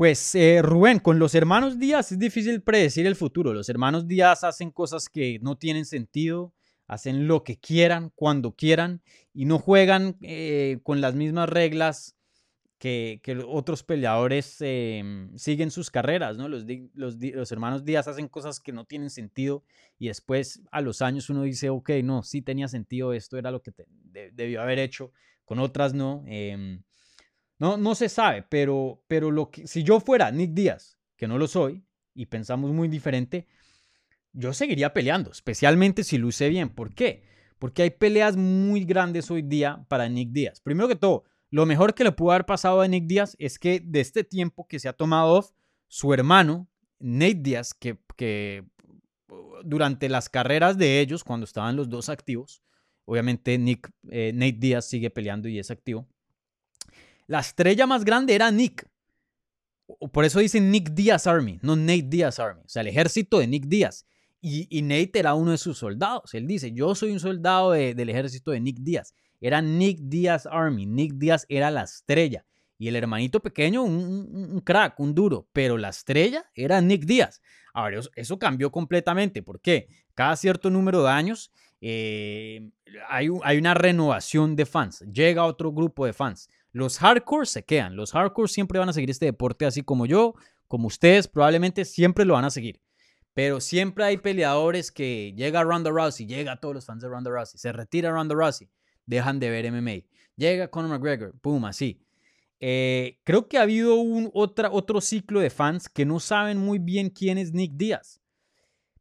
Pues eh, Rubén, con los hermanos Díaz es difícil predecir el futuro. Los hermanos Díaz hacen cosas que no tienen sentido, hacen lo que quieran, cuando quieran, y no juegan eh, con las mismas reglas que, otros peleadores em, siguen sus carreras. ¿no? Los, los, hermanos Díaz hacen cosas que no tienen sentido y después a los años uno dice, ok, no, sí tenía sentido, esto era lo que debió haber hecho, con otras no. No, no se sabe, pero, pero lo que, si yo fuera Nick Díaz, que no lo soy, y pensamos muy diferente, yo seguiría peleando, especialmente si luce bien. ¿Por qué? Porque hay peleas muy grandes hoy día para Nick Díaz. Primero que todo, lo mejor que le pudo haber pasado a Nick Díaz es que de este tiempo que se ha tomado off, su hermano, Nate Díaz, que, que durante las carreras de ellos, cuando estaban los dos activos, obviamente Nick, eh, Nate Díaz sigue peleando y es activo. La estrella más grande era Nick. Por eso dicen Nick Díaz Army, no Nate Díaz Army. O sea, el ejército de Nick Díaz. Y, Nate era uno de sus soldados. Él dice, yo soy un soldado del ejército de Nick Díaz. Era Nick Díaz Army. Nick Díaz era la estrella. Y el hermanito pequeño, un, crack, un duro. Pero la estrella era Nick Díaz. Ahora, eso, cambió completamente. ¿Por qué? Cada cierto número de años eh, hay, hay una renovación de fans. Llega otro grupo de fans. Los hardcore se quedan. Los hardcore siempre van a seguir este deporte así como yo, como ustedes, probablemente siempre lo van a seguir. Pero siempre hay peleadores que llega Ronda Rousey, llega a todos los fans de Ronda Rousey, se retira Ronda Rousey, dejan de ver MMA. Llega Conor McGregor, pum, así. Eh, creo que ha habido un otro ciclo de fans que no saben muy bien quién es Nick Díaz.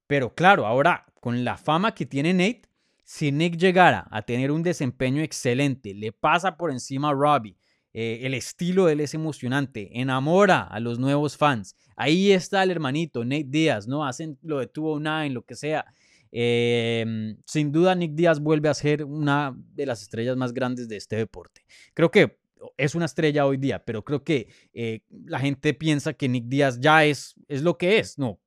Pero claro, ahora con la fama que tiene Nate, si Nick llegara a tener un desempeño excelente, le pasa por encima a Robbie, eh, el estilo de él es emocionante, enamora a los nuevos fans. Ahí está el hermanito, Nate Díaz, ¿no? Hacen lo de 209, lo que sea. Em, sin duda, Nick Díaz vuelve a ser una de las estrellas más grandes de este deporte. Creo que es una estrella hoy día, pero creo que eh, la gente piensa que Nick Díaz ya es, es lo que es. No,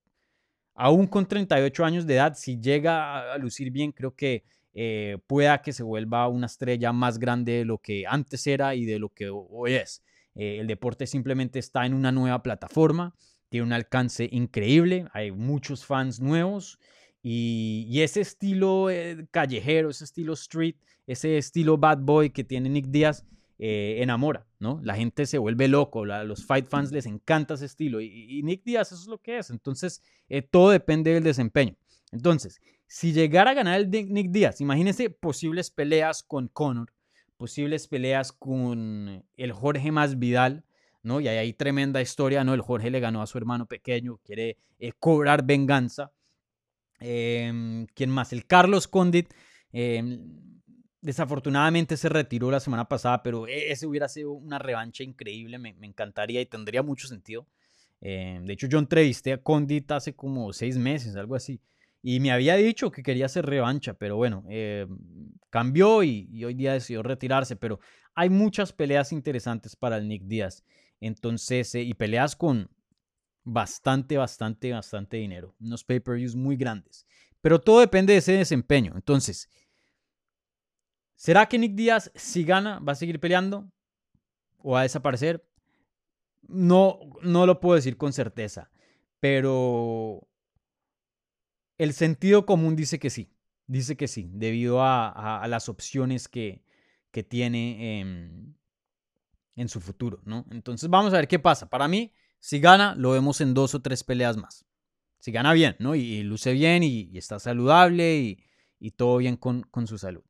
aún con 38 años de edad, si llega a lucir bien, creo que eh, pueda que se vuelva una estrella más grande de lo que antes era y de lo que hoy es. Eh, el deporte simplemente está en una nueva plataforma, tiene un alcance increíble, hay muchos fans nuevos y, ese estilo eh, callejero, ese estilo street, ese estilo bad boy que tiene Nick Díaz, enamora, ¿no? La gente se vuelve loco, los fight fans les encanta ese estilo y, Nick Díaz eso es lo que es, entonces todo depende del desempeño. Entonces, si llegara a ganar el Nick Díaz, imagínense posibles peleas con Conor, posibles peleas con el Jorge Más Vidal, ¿no? Y ahí hay tremenda historia, ¿no? El Jorge le ganó a su hermano pequeño, quiere eh, cobrar venganza. Em, ¿Quién más? El Carlos Condit. Em, desafortunadamente se retiró la semana pasada, pero e, ese hubiera sido una revancha increíble, me, encantaría y tendría mucho sentido. Em, de hecho, yo entrevisté a Condit hace como seis meses, algo así. Y me había dicho que quería hacer revancha, pero bueno, eh, cambió y, hoy día decidió retirarse. Pero hay muchas peleas interesantes para el Nick Díaz. Entonces, eh, y peleas con bastante, bastante, bastante dinero. Unos pay-per-views muy grandes. Pero todo depende de ese desempeño. Entonces, ¿será que Nick Díaz, si gana, va a seguir peleando? ¿O va a desaparecer? No, no lo puedo decir con certeza. Pero el sentido común dice que sí, dice que sí, debido a, las opciones que, que tiene en, su futuro, ¿no? Entonces vamos a ver qué pasa. Para mí, si gana, lo vemos en dos o tres peleas más. Si gana bien, ¿no? Y, luce bien y, está saludable y, todo bien con su salud.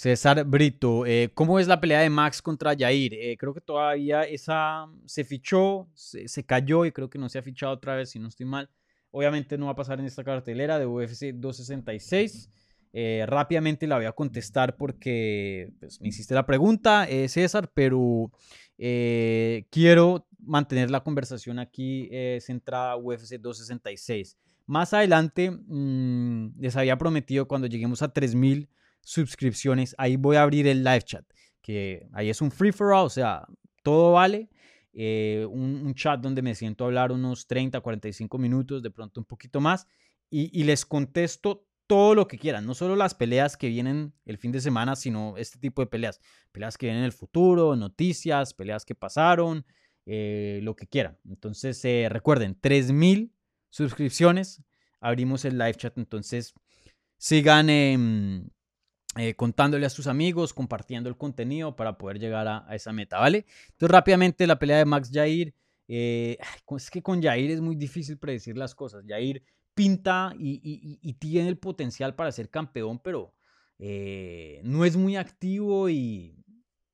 César Brito, eh, ¿cómo es la pelea de Max contra Jair? Eh, creo que todavía esa se fichó, se, cayó y creo que no se ha fichado otra vez, si no estoy mal. Obviamente no va a pasar en esta cartelera de UFC 266. Eh, rápidamente la voy a contestar porque pues, me hiciste la pregunta, César, pero quiero mantener la conversación aquí centrada UFC 266. Más adelante mm, les había prometido cuando lleguemos a 3000 suscripciones, ahí voy a abrir el live chat, que ahí es un free for all, o sea, todo vale. Eh, un, chat donde me siento a hablar unos 30, 45 minutos, de pronto un poquito más, y, les contesto todo lo que quieran, no solo las peleas que vienen el fin de semana, sino este tipo de peleas, peleas que vienen en el futuro, noticias, peleas que pasaron, eh, lo que quieran. Entonces, eh, recuerden, 3000 suscripciones, abrimos el live chat, entonces sigan... eh, contándole a sus amigos, compartiendo el contenido para poder llegar a, esa meta, ¿vale? Entonces rápidamente la pelea de Max Jair, eh, es que con Jair es muy difícil predecir las cosas, Jair pinta y, tiene el potencial para ser campeón, pero eh, no es muy activo y,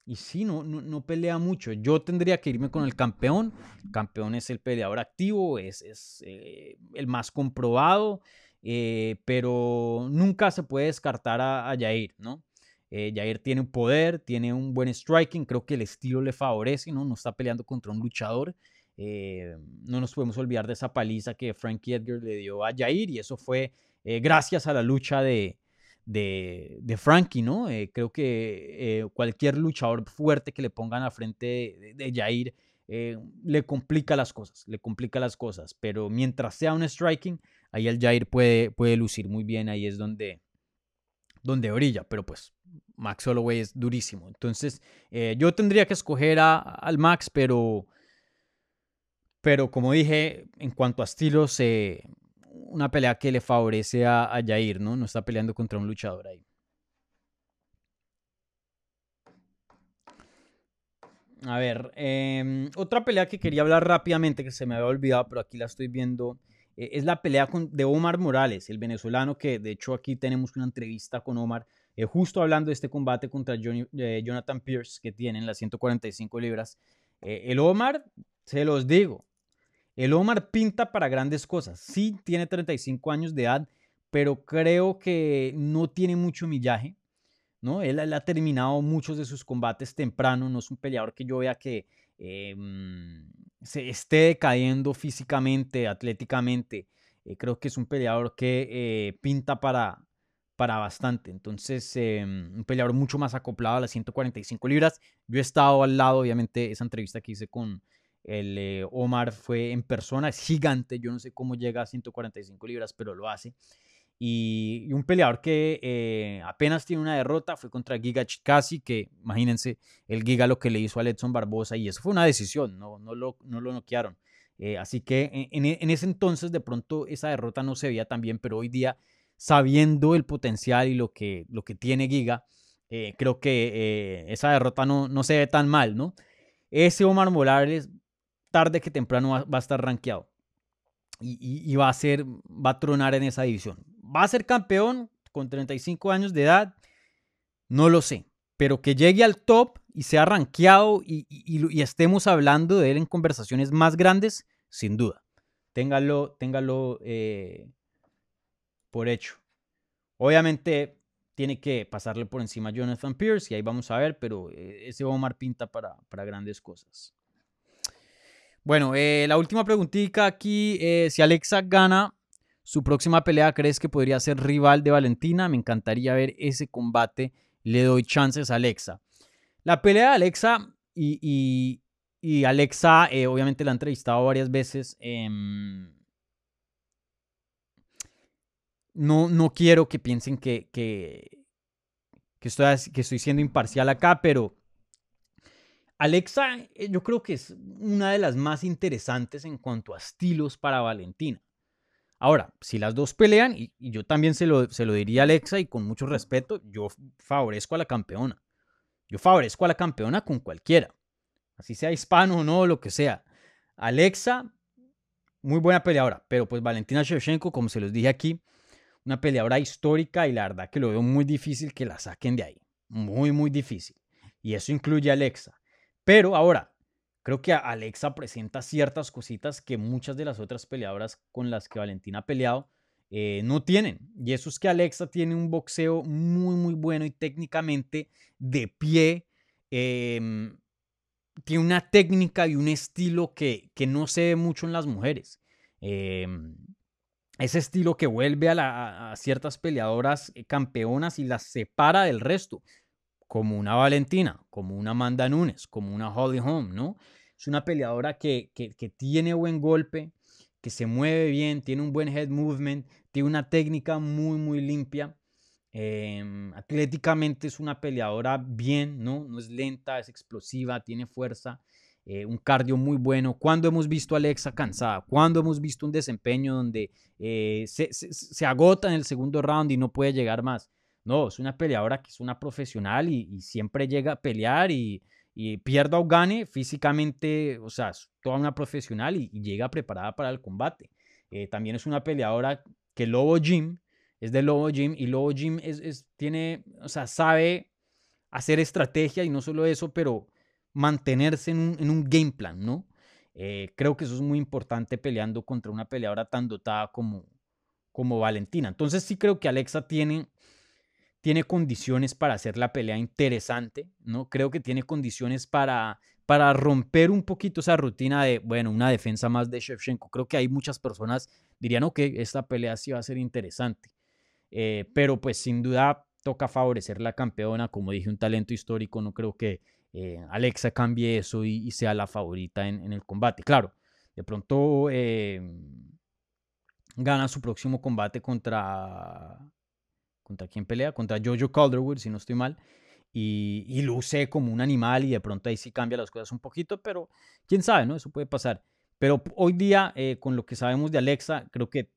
y sí, no, no, pelea mucho. Yo tendría que irme con el campeón. El campeón es el peleador activo, es, es eh, el más comprobado, eh, pero nunca se puede descartar a, a Jair, ¿no? Jair tiene un poder, tiene un buen striking, creo que el estilo le favorece, ¿no? No está peleando contra un luchador. no nos podemos olvidar de esa paliza que Frankie Edgar le dio a Jair y eso fue gracias a la lucha de, de, de Frankie, ¿no? Eh, creo que eh, cualquier luchador fuerte que le pongan al frente de, Jair eh, le complica las cosas, le complica las cosas, pero mientras sea un striking, ahí el Jair puede, puede lucir muy bien, ahí es donde, donde brilla, pero pues Max Holloway es durísimo. Entonces, yo tendría que escoger a, al Max, pero, pero como dije, en cuanto a estilos, una pelea que le favorece a, a Jair, ¿no? No está peleando contra un luchador ahí. A ver, em, otra pelea que quería hablar rápidamente, que se me había olvidado, pero aquí la estoy viendo, eh, es la pelea de Omar Morales, el venezolano, que de hecho aquí tenemos una entrevista con Omar, eh, justo hablando de este combate contra eh, Jonathan Pierce que tiene en las 145 libras. el Omar, se los digo, el Omar pinta para grandes cosas. Sí, tiene 35 años de edad, pero creo que no tiene mucho millaje. ¿no? Él, ha terminado muchos de sus combates temprano. No es un peleador que yo vea que em, se esté decayendo físicamente, atléticamente. Eh, creo que es un peleador que eh, pinta para, para bastante. Entonces, em, un peleador mucho más acoplado a las 145 libras. Yo he estado al lado, obviamente, esa entrevista que hice con, el eh, Omar fue en persona, es gigante, yo no sé cómo llega a 145 libras, pero lo hace. Y, un peleador que eh, apenas tiene una derrota fue contra Giga Chikasi, que imagínense el Giga lo que le hizo a Edson Barbosa, y eso fue una decisión, no, no, lo, no lo noquearon. Eh, así que en, ese entonces de pronto esa derrota no se veía tan bien, pero hoy día, sabiendo el potencial y lo que, lo que tiene Giga, creo que esa derrota no, no se ve tan mal, ¿no? Ese Omar Morales tarde que temprano va, a estar rankeado. Y, va a ser, va a tronar en esa división. ¿Va a ser campeón con 35 años de edad? No lo sé. Pero que llegue al top y sea rankeado y, estemos hablando de él en conversaciones más grandes, sin duda. Téngalo, téngalo eh, por hecho. Obviamente tiene que pasarle por encima a Jonathan Pierce y ahí vamos a ver, pero eh, ese Omar pinta para, para grandes cosas. Bueno, eh, la última preguntita aquí, eh, si Alexa gana su próxima pelea, ¿crees que podría ser rival de Valentina? Me encantaría ver ese combate, le doy chances a Alexa. La pelea de Alexa y, Alexa, eh, obviamente la he entrevistado varias veces. Em, no, no quiero que piensen que, que, estoy, que estoy siendo imparcial acá, pero Alexa, eh, yo creo que es una de las más interesantes en cuanto a estilos para Valentina. Ahora, si las dos pelean, y, yo también se lo, se lo diría a Alexa y con mucho respeto, yo favorezco a la campeona. Yo favorezco a la campeona con cualquiera. Así sea hispano o no, lo que sea. Alexa, muy buena peleadora, pero pues Valentina Shevchenko, como se los dije aquí, una peleadora histórica y la verdad que lo veo muy difícil que la saquen de ahí. Muy, muy difícil. Y eso incluye a Alexa. Pero ahora, creo que Alexa presenta ciertas cositas que muchas de las otras peleadoras con las que Valentina ha peleado eh, no tienen. Y eso es que Alexa tiene un boxeo muy, muy bueno y técnicamente de pie. Em, tiene una técnica y un estilo que, que, no se ve mucho en las mujeres. Em, ese estilo que vuelve a, ciertas peleadoras eh, campeonas y las separa del resto como una Valentina, como una Amanda Nunes, como una Holly Holm, ¿no? Es una peleadora que, tiene buen golpe, que se mueve bien, tiene un buen head movement, tiene una técnica muy, muy limpia. Em, atléticamente es una peleadora bien, ¿no? No es lenta, es explosiva, tiene fuerza, eh, un cardio muy bueno. Cuando hemos visto a Alexa cansada? Cuando hemos visto un desempeño donde eh, se, se, agota en el segundo round y no puede llegar más? No, es una peleadora que es una profesional y, siempre llega a pelear y, pierda o gane físicamente, o sea, es toda una profesional y, llega preparada para el combate. Eh, también es una peleadora que Lobo Jim, es de Lobo Jim y Lobo Jim es, tiene, o sea, sabe hacer estrategia y no solo eso, pero mantenerse en un, en un game plan, ¿no? Eh, creo que eso es muy importante peleando contra una peleadora tan dotada como, como Valentina. Entonces sí creo que Alexa tiene, tiene condiciones para hacer la pelea interesante, ¿no? Creo que tiene condiciones para, para romper un poquito esa rutina de, bueno, una defensa más de Shevchenko. Creo que hay muchas personas dirían, ok, esta pelea sí va a ser interesante. Eh, pero pues sin duda toca favorecer la campeona, como dije, un talento histórico, no creo que eh, Alexa cambie eso y, sea la favorita en, el combate. Claro, de pronto eh, gana su próximo combate contra... ¿Contra quién pelea? Contra Jojo Calderwood, si no estoy mal. Y, y, luce como un animal y de pronto ahí sí cambia las cosas un poquito, pero quién sabe, ¿no? Eso puede pasar. Pero hoy día, eh, con lo que sabemos de Alexa, creo que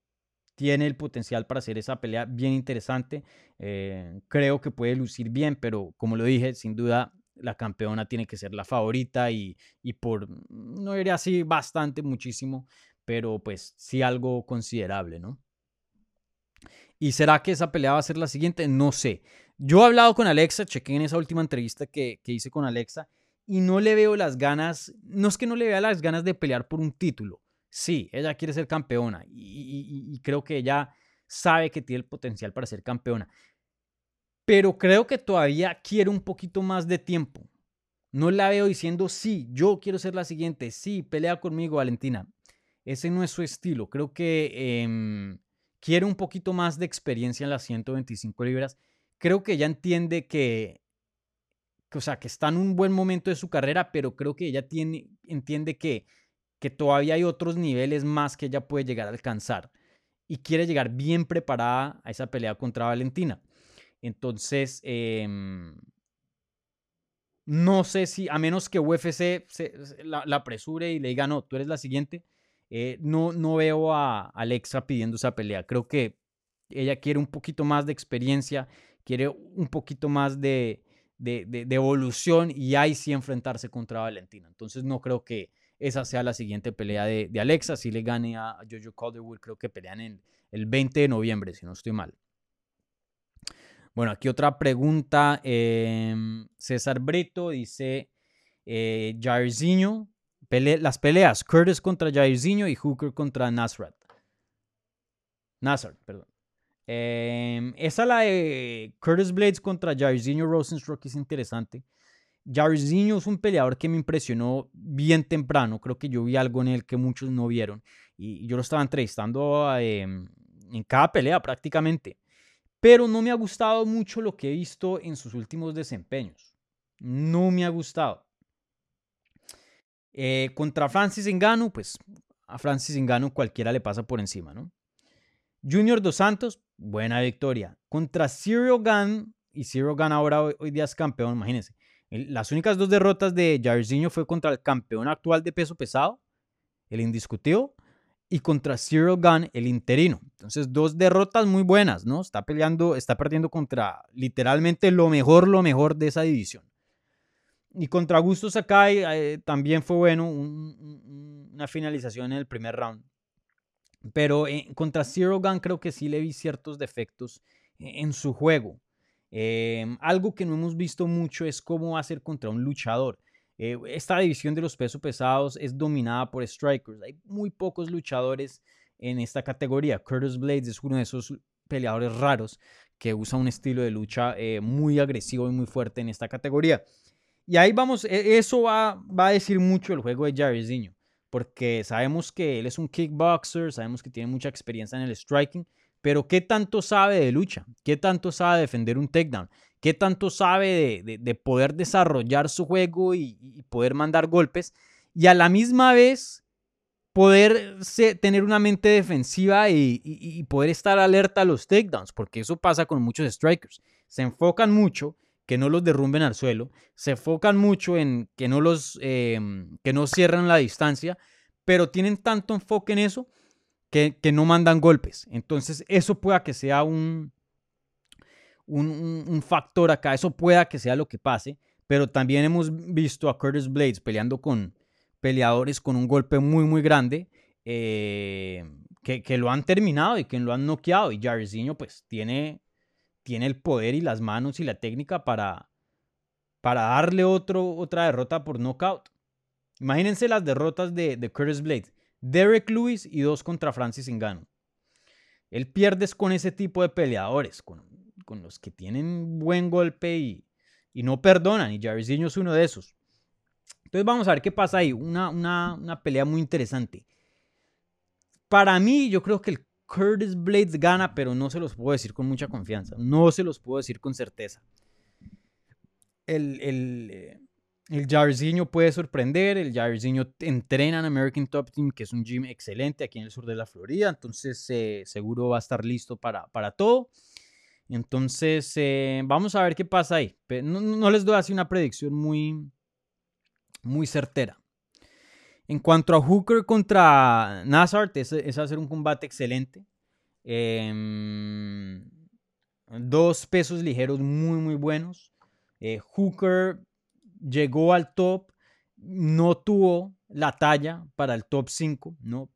tiene el potencial para hacer esa pelea bien interesante. creo que puede lucir bien, pero como lo dije, sin duda la campeona tiene que ser la favorita y, por, no diría así bastante, muchísimo, pero pues sí algo considerable, ¿no? ¿Y será que esa pelea va a ser la siguiente? No sé. Yo he hablado con Alexa, chequé en esa última entrevista que, hice con Alexa y no le veo las ganas, no es que no le vea las ganas de pelear por un título. Sí, ella quiere ser campeona y, y creo que ella sabe que tiene el potencial para ser campeona pero creo que todavía quiere un poquito más de tiempo. No la veo diciendo, sí, yo quiero ser la siguiente, sí, pelea conmigo, Valentina. Ese no es su estilo. Creo que em, quiere un poquito más de experiencia en las 125 libras. Creo que ella entiende que, o sea, que está en un buen momento de su carrera, pero creo que ella tiene, entiende que, que todavía hay otros niveles más que ella puede llegar a alcanzar. Y quiere llegar bien preparada a esa pelea contra Valentina. Entonces, em, no sé si, a menos que UFC la, apresure y le diga, no, tú eres la siguiente, eh, no, no veo a Alexa pidiendo esa pelea. Creo que ella quiere un poquito más de experiencia, quiere un poquito más de, de, evolución y ahí sí enfrentarse contra Valentina. Entonces no creo que esa sea la siguiente pelea de, Alexa. Si le gane a Jojo Calderwood, creo que pelean el 20 de noviembre, si no estoy mal. Bueno, aquí otra pregunta. Em, César Brito dice, eh, Jairzinho, las peleas, Curtis contra Jairzinho y Hooker contra Nasrat. Nasrat, perdón. Eh, esa la de Curtis Blades contra Jairzinho Rosenstruck es interesante. Jairzinho es un peleador que me impresionó bien temprano. Creo que yo vi algo en él que muchos no vieron. Y yo lo estaba entrevistando em, en cada pelea prácticamente pero no me ha gustado mucho lo que he visto en sus últimos desempeños. No me ha gustado. Eh, contra Francis Engano, pues a Francis Engano cualquiera le pasa por encima, ¿no? Junior Dos Santos, buena victoria. Contra Cyril Gunn, y Cyril Gunn ahora hoy, día es campeón, imagínense. Las únicas dos derrotas de Jairzinho fue contra el campeón actual de peso pesado, el indiscutido, y contra Zero Gun, el interino. Entonces, dos derrotas muy buenas, ¿no? Está peleando, está perdiendo contra literalmente lo mejor, lo mejor de esa división. Y contra Augusto Sakai eh, también fue bueno, una finalización en el primer round. Pero eh, contra Zero Gun creo que sí le vi ciertos defectos en su juego. Em, algo que no hemos visto mucho es cómo hacer contra un luchador. Eh, esta división de los pesos pesados es dominada por strikers. Hay muy pocos luchadores en esta categoría. Curtis Blades es uno de esos peleadores raros que usa un estilo de lucha muy agresivo y muy fuerte en esta categoría. Y ahí vamos, e, eso va, va a decir mucho el juego de Jairzinho, porque sabemos que él es un kickboxer, sabemos que tiene mucha experiencia en el striking, pero ¿qué tanto sabe de lucha? ¿Qué tanto sabe defender un takedown? ¿Qué tanto sabe de, poder desarrollar su juego y, poder mandar golpes? Y a la misma vez poder tener una mente defensiva y, poder estar alerta a los takedowns, porque eso pasa con muchos strikers. Se enfocan mucho que no los derrumben al suelo, se enfocan mucho en que no los em, que no cierren la distancia, pero tienen tanto enfoque en eso que, no mandan golpes. Entonces, eso pueda que sea un, un, factor acá, eso pueda que sea lo que pase, pero también hemos visto a Curtis Blades peleando con peleadores con un golpe muy, muy grande, eh, que, que, lo han terminado y que lo han noqueado. Y Jairzinho pues tiene, tiene el poder y las manos y la técnica para, para darle otra derrota por knockout. Imagínense las derrotas de, de Curtis Blades. Derek Lewis y dos contra Francis Ngannou. Él pierdes con ese tipo de peleadores, con, con los que tienen buen golpe y, y no perdonan. Y Jairzinho es uno de esos. Entonces vamos a ver qué pasa ahí. Una, una, una pelea muy interesante. Para mí, yo creo que el Curtis Blades gana, pero no se los puedo decir con mucha confianza. No se los puedo decir con certeza. El, el, eh, el puede sorprender. El Jairzinho entrena en American Top Team, que es un gym excelente aquí en el sur de la Florida. Entonces, eh, seguro va a estar listo para, para todo. Entonces, eh, vamos a ver qué pasa ahí. No, no, les doy así una predicción muy, muy certera. En cuanto a Hooker contra Nazar, ese, va a ser un combate excelente. Em, dos pesos ligeros muy, muy buenos. Eh, Hooker llegó al top, no tuvo la talla para el top 5, no,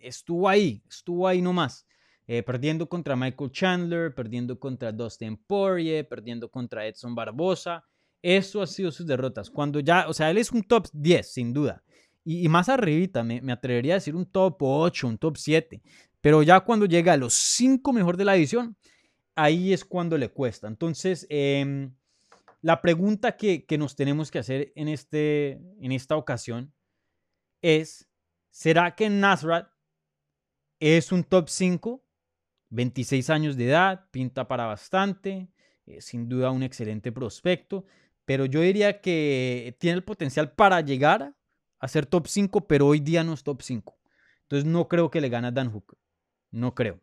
estuvo ahí, estuvo ahí nomás. Eh, perdiendo contra Michael Chandler, perdiendo contra Dustin Poirier, perdiendo contra Edson Barbosa. Eso ha sido sus derrotas. Cuando ya, o sea, él es un top 10, sin duda. Y, más arribita, me, me, atrevería a decir un top 8, un top 7. Pero ya cuando llega a los 5 mejor de la edición, ahí es cuando le cuesta. Entonces, eh, la pregunta que, nos tenemos que hacer en, este, en esta ocasión es, ¿será que Nasrat es un top 5? 26 años de edad, pinta para bastante, eh, sin duda un excelente prospecto, pero yo diría que tiene el potencial para llegar a ser top 5, pero hoy día no es top 5. Entonces no creo que le gane a Dan Hooker, no creo.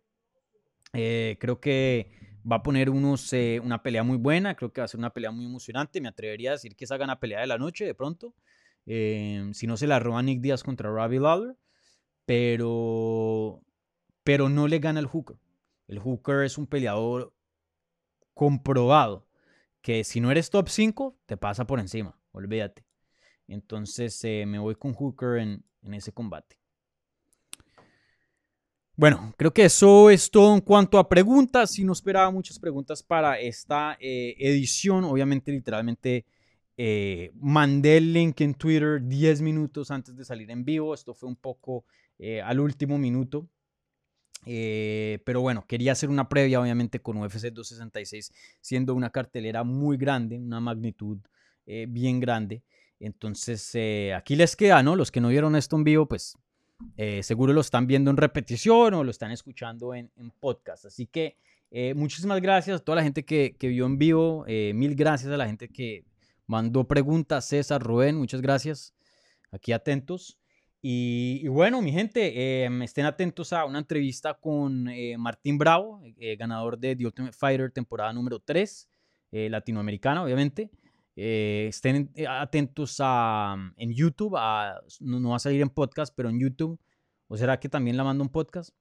Eh, creo que va a poner unos, eh, una pelea muy buena, creo que va a ser una pelea muy emocionante, me atrevería a decir que esa gana pelea de la noche de pronto, em, si no se la roba Nick Díaz contra Robbie Lawler, pero, pero no le gana el Hooker. El Hooker es un peleador comprobado, que si no eres top 5, te pasa por encima, olvídate. Entonces eh, me voy con Hooker en ese combate. Bueno, creo que eso es todo en cuanto a preguntas. Si no esperaba muchas preguntas para esta eh, edición. Obviamente, literalmente, eh, mandé el link en Twitter 10 minutos antes de salir en vivo. Esto fue un poco al último minuto. pero bueno, quería hacer una previa, obviamente, con UFC 266, siendo una cartelera muy grande, una magnitud bien grande. Entonces, aquí les queda, ¿no? Los que no vieron esto en vivo, pues eh, seguro lo están viendo en repetición o lo están escuchando en, podcast. Así que eh, muchísimas gracias a toda la gente que, vio en vivo. Eh, mil gracias a la gente que mandó preguntas. César, Rubén, muchas gracias. Aquí atentos. Y, bueno, mi gente, em, estén atentos a una entrevista con Martín Bravo, ganador de The Ultimate Fighter temporada número 3, latinoamericana, obviamente. Eh, estén eh, atentos a, mm, en YouTube, no, va a salir en podcast, pero en YouTube. ¿O será que también la mando un podcast?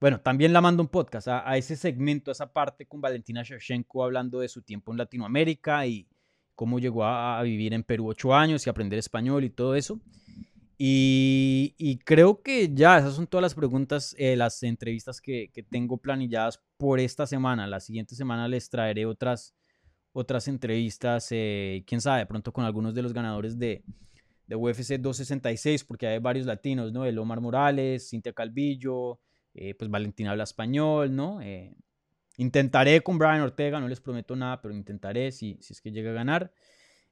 Bueno, también la mando un podcast, a, ese segmento, a esa parte con Valentina Shevchenko hablando de su tiempo en Latinoamérica y cómo llegó a, vivir en Perú ocho años y aprender español y todo eso. Y, creo que ya, esas son todas las preguntas, eh, las entrevistas que, que tengo planilladas por esta semana. La siguiente semana les traeré otras otras entrevistas, eh, quién sabe, pronto con algunos de los ganadores de, de UFC 266, porque hay varios latinos, ¿no? El Omar Morales, Cintia Calvillo, eh, pues Valentina habla español, ¿no? Eh, intentaré con Brian Ortega, no les prometo nada, pero intentaré si, si es que llega a ganar.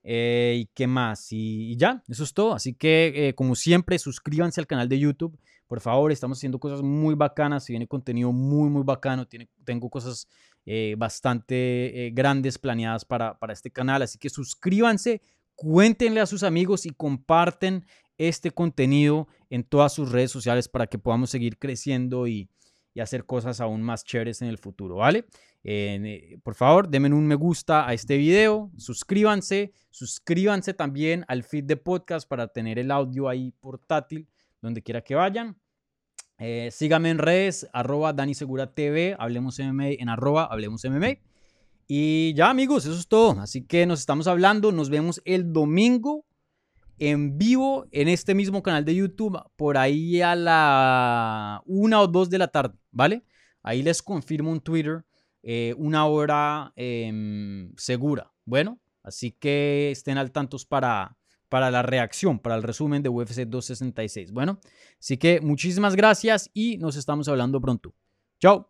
¿Y qué más? Y, ya, eso es todo. Así que, como siempre, suscríbanse al canal de YouTube. Por favor, estamos haciendo cosas muy bacanas. Se viene contenido muy, muy bacano. Tiene, tengo cosas eh, bastante eh, grandes planeadas para, para este canal. Así que suscríbanse, cuéntenle a sus amigos y comparten este contenido en todas sus redes sociales para que podamos seguir creciendo y, hacer cosas aún más chéveres en el futuro, ¿vale? Eh, por favor, denme un me gusta a este video, suscríbanse, suscríbanse también al feed de podcast para tener el audio ahí portátil donde quiera que vayan. Eh, síganme en redes, arroba Dani Segura TV, Hablemos MMA, en arroba Hablemos MMA. Y ya amigos, eso es todo. Así que nos estamos hablando, nos vemos el domingo en vivo en este mismo canal de YouTube por ahí a la una o dos de la tarde, ¿vale? Ahí les confirmo un Twitter, eh, una hora em, segura. Bueno, así que estén al tanto para, para la reacción, para el resumen de UFC 266. Bueno, así que muchísimas gracias y nos estamos hablando pronto. Chao.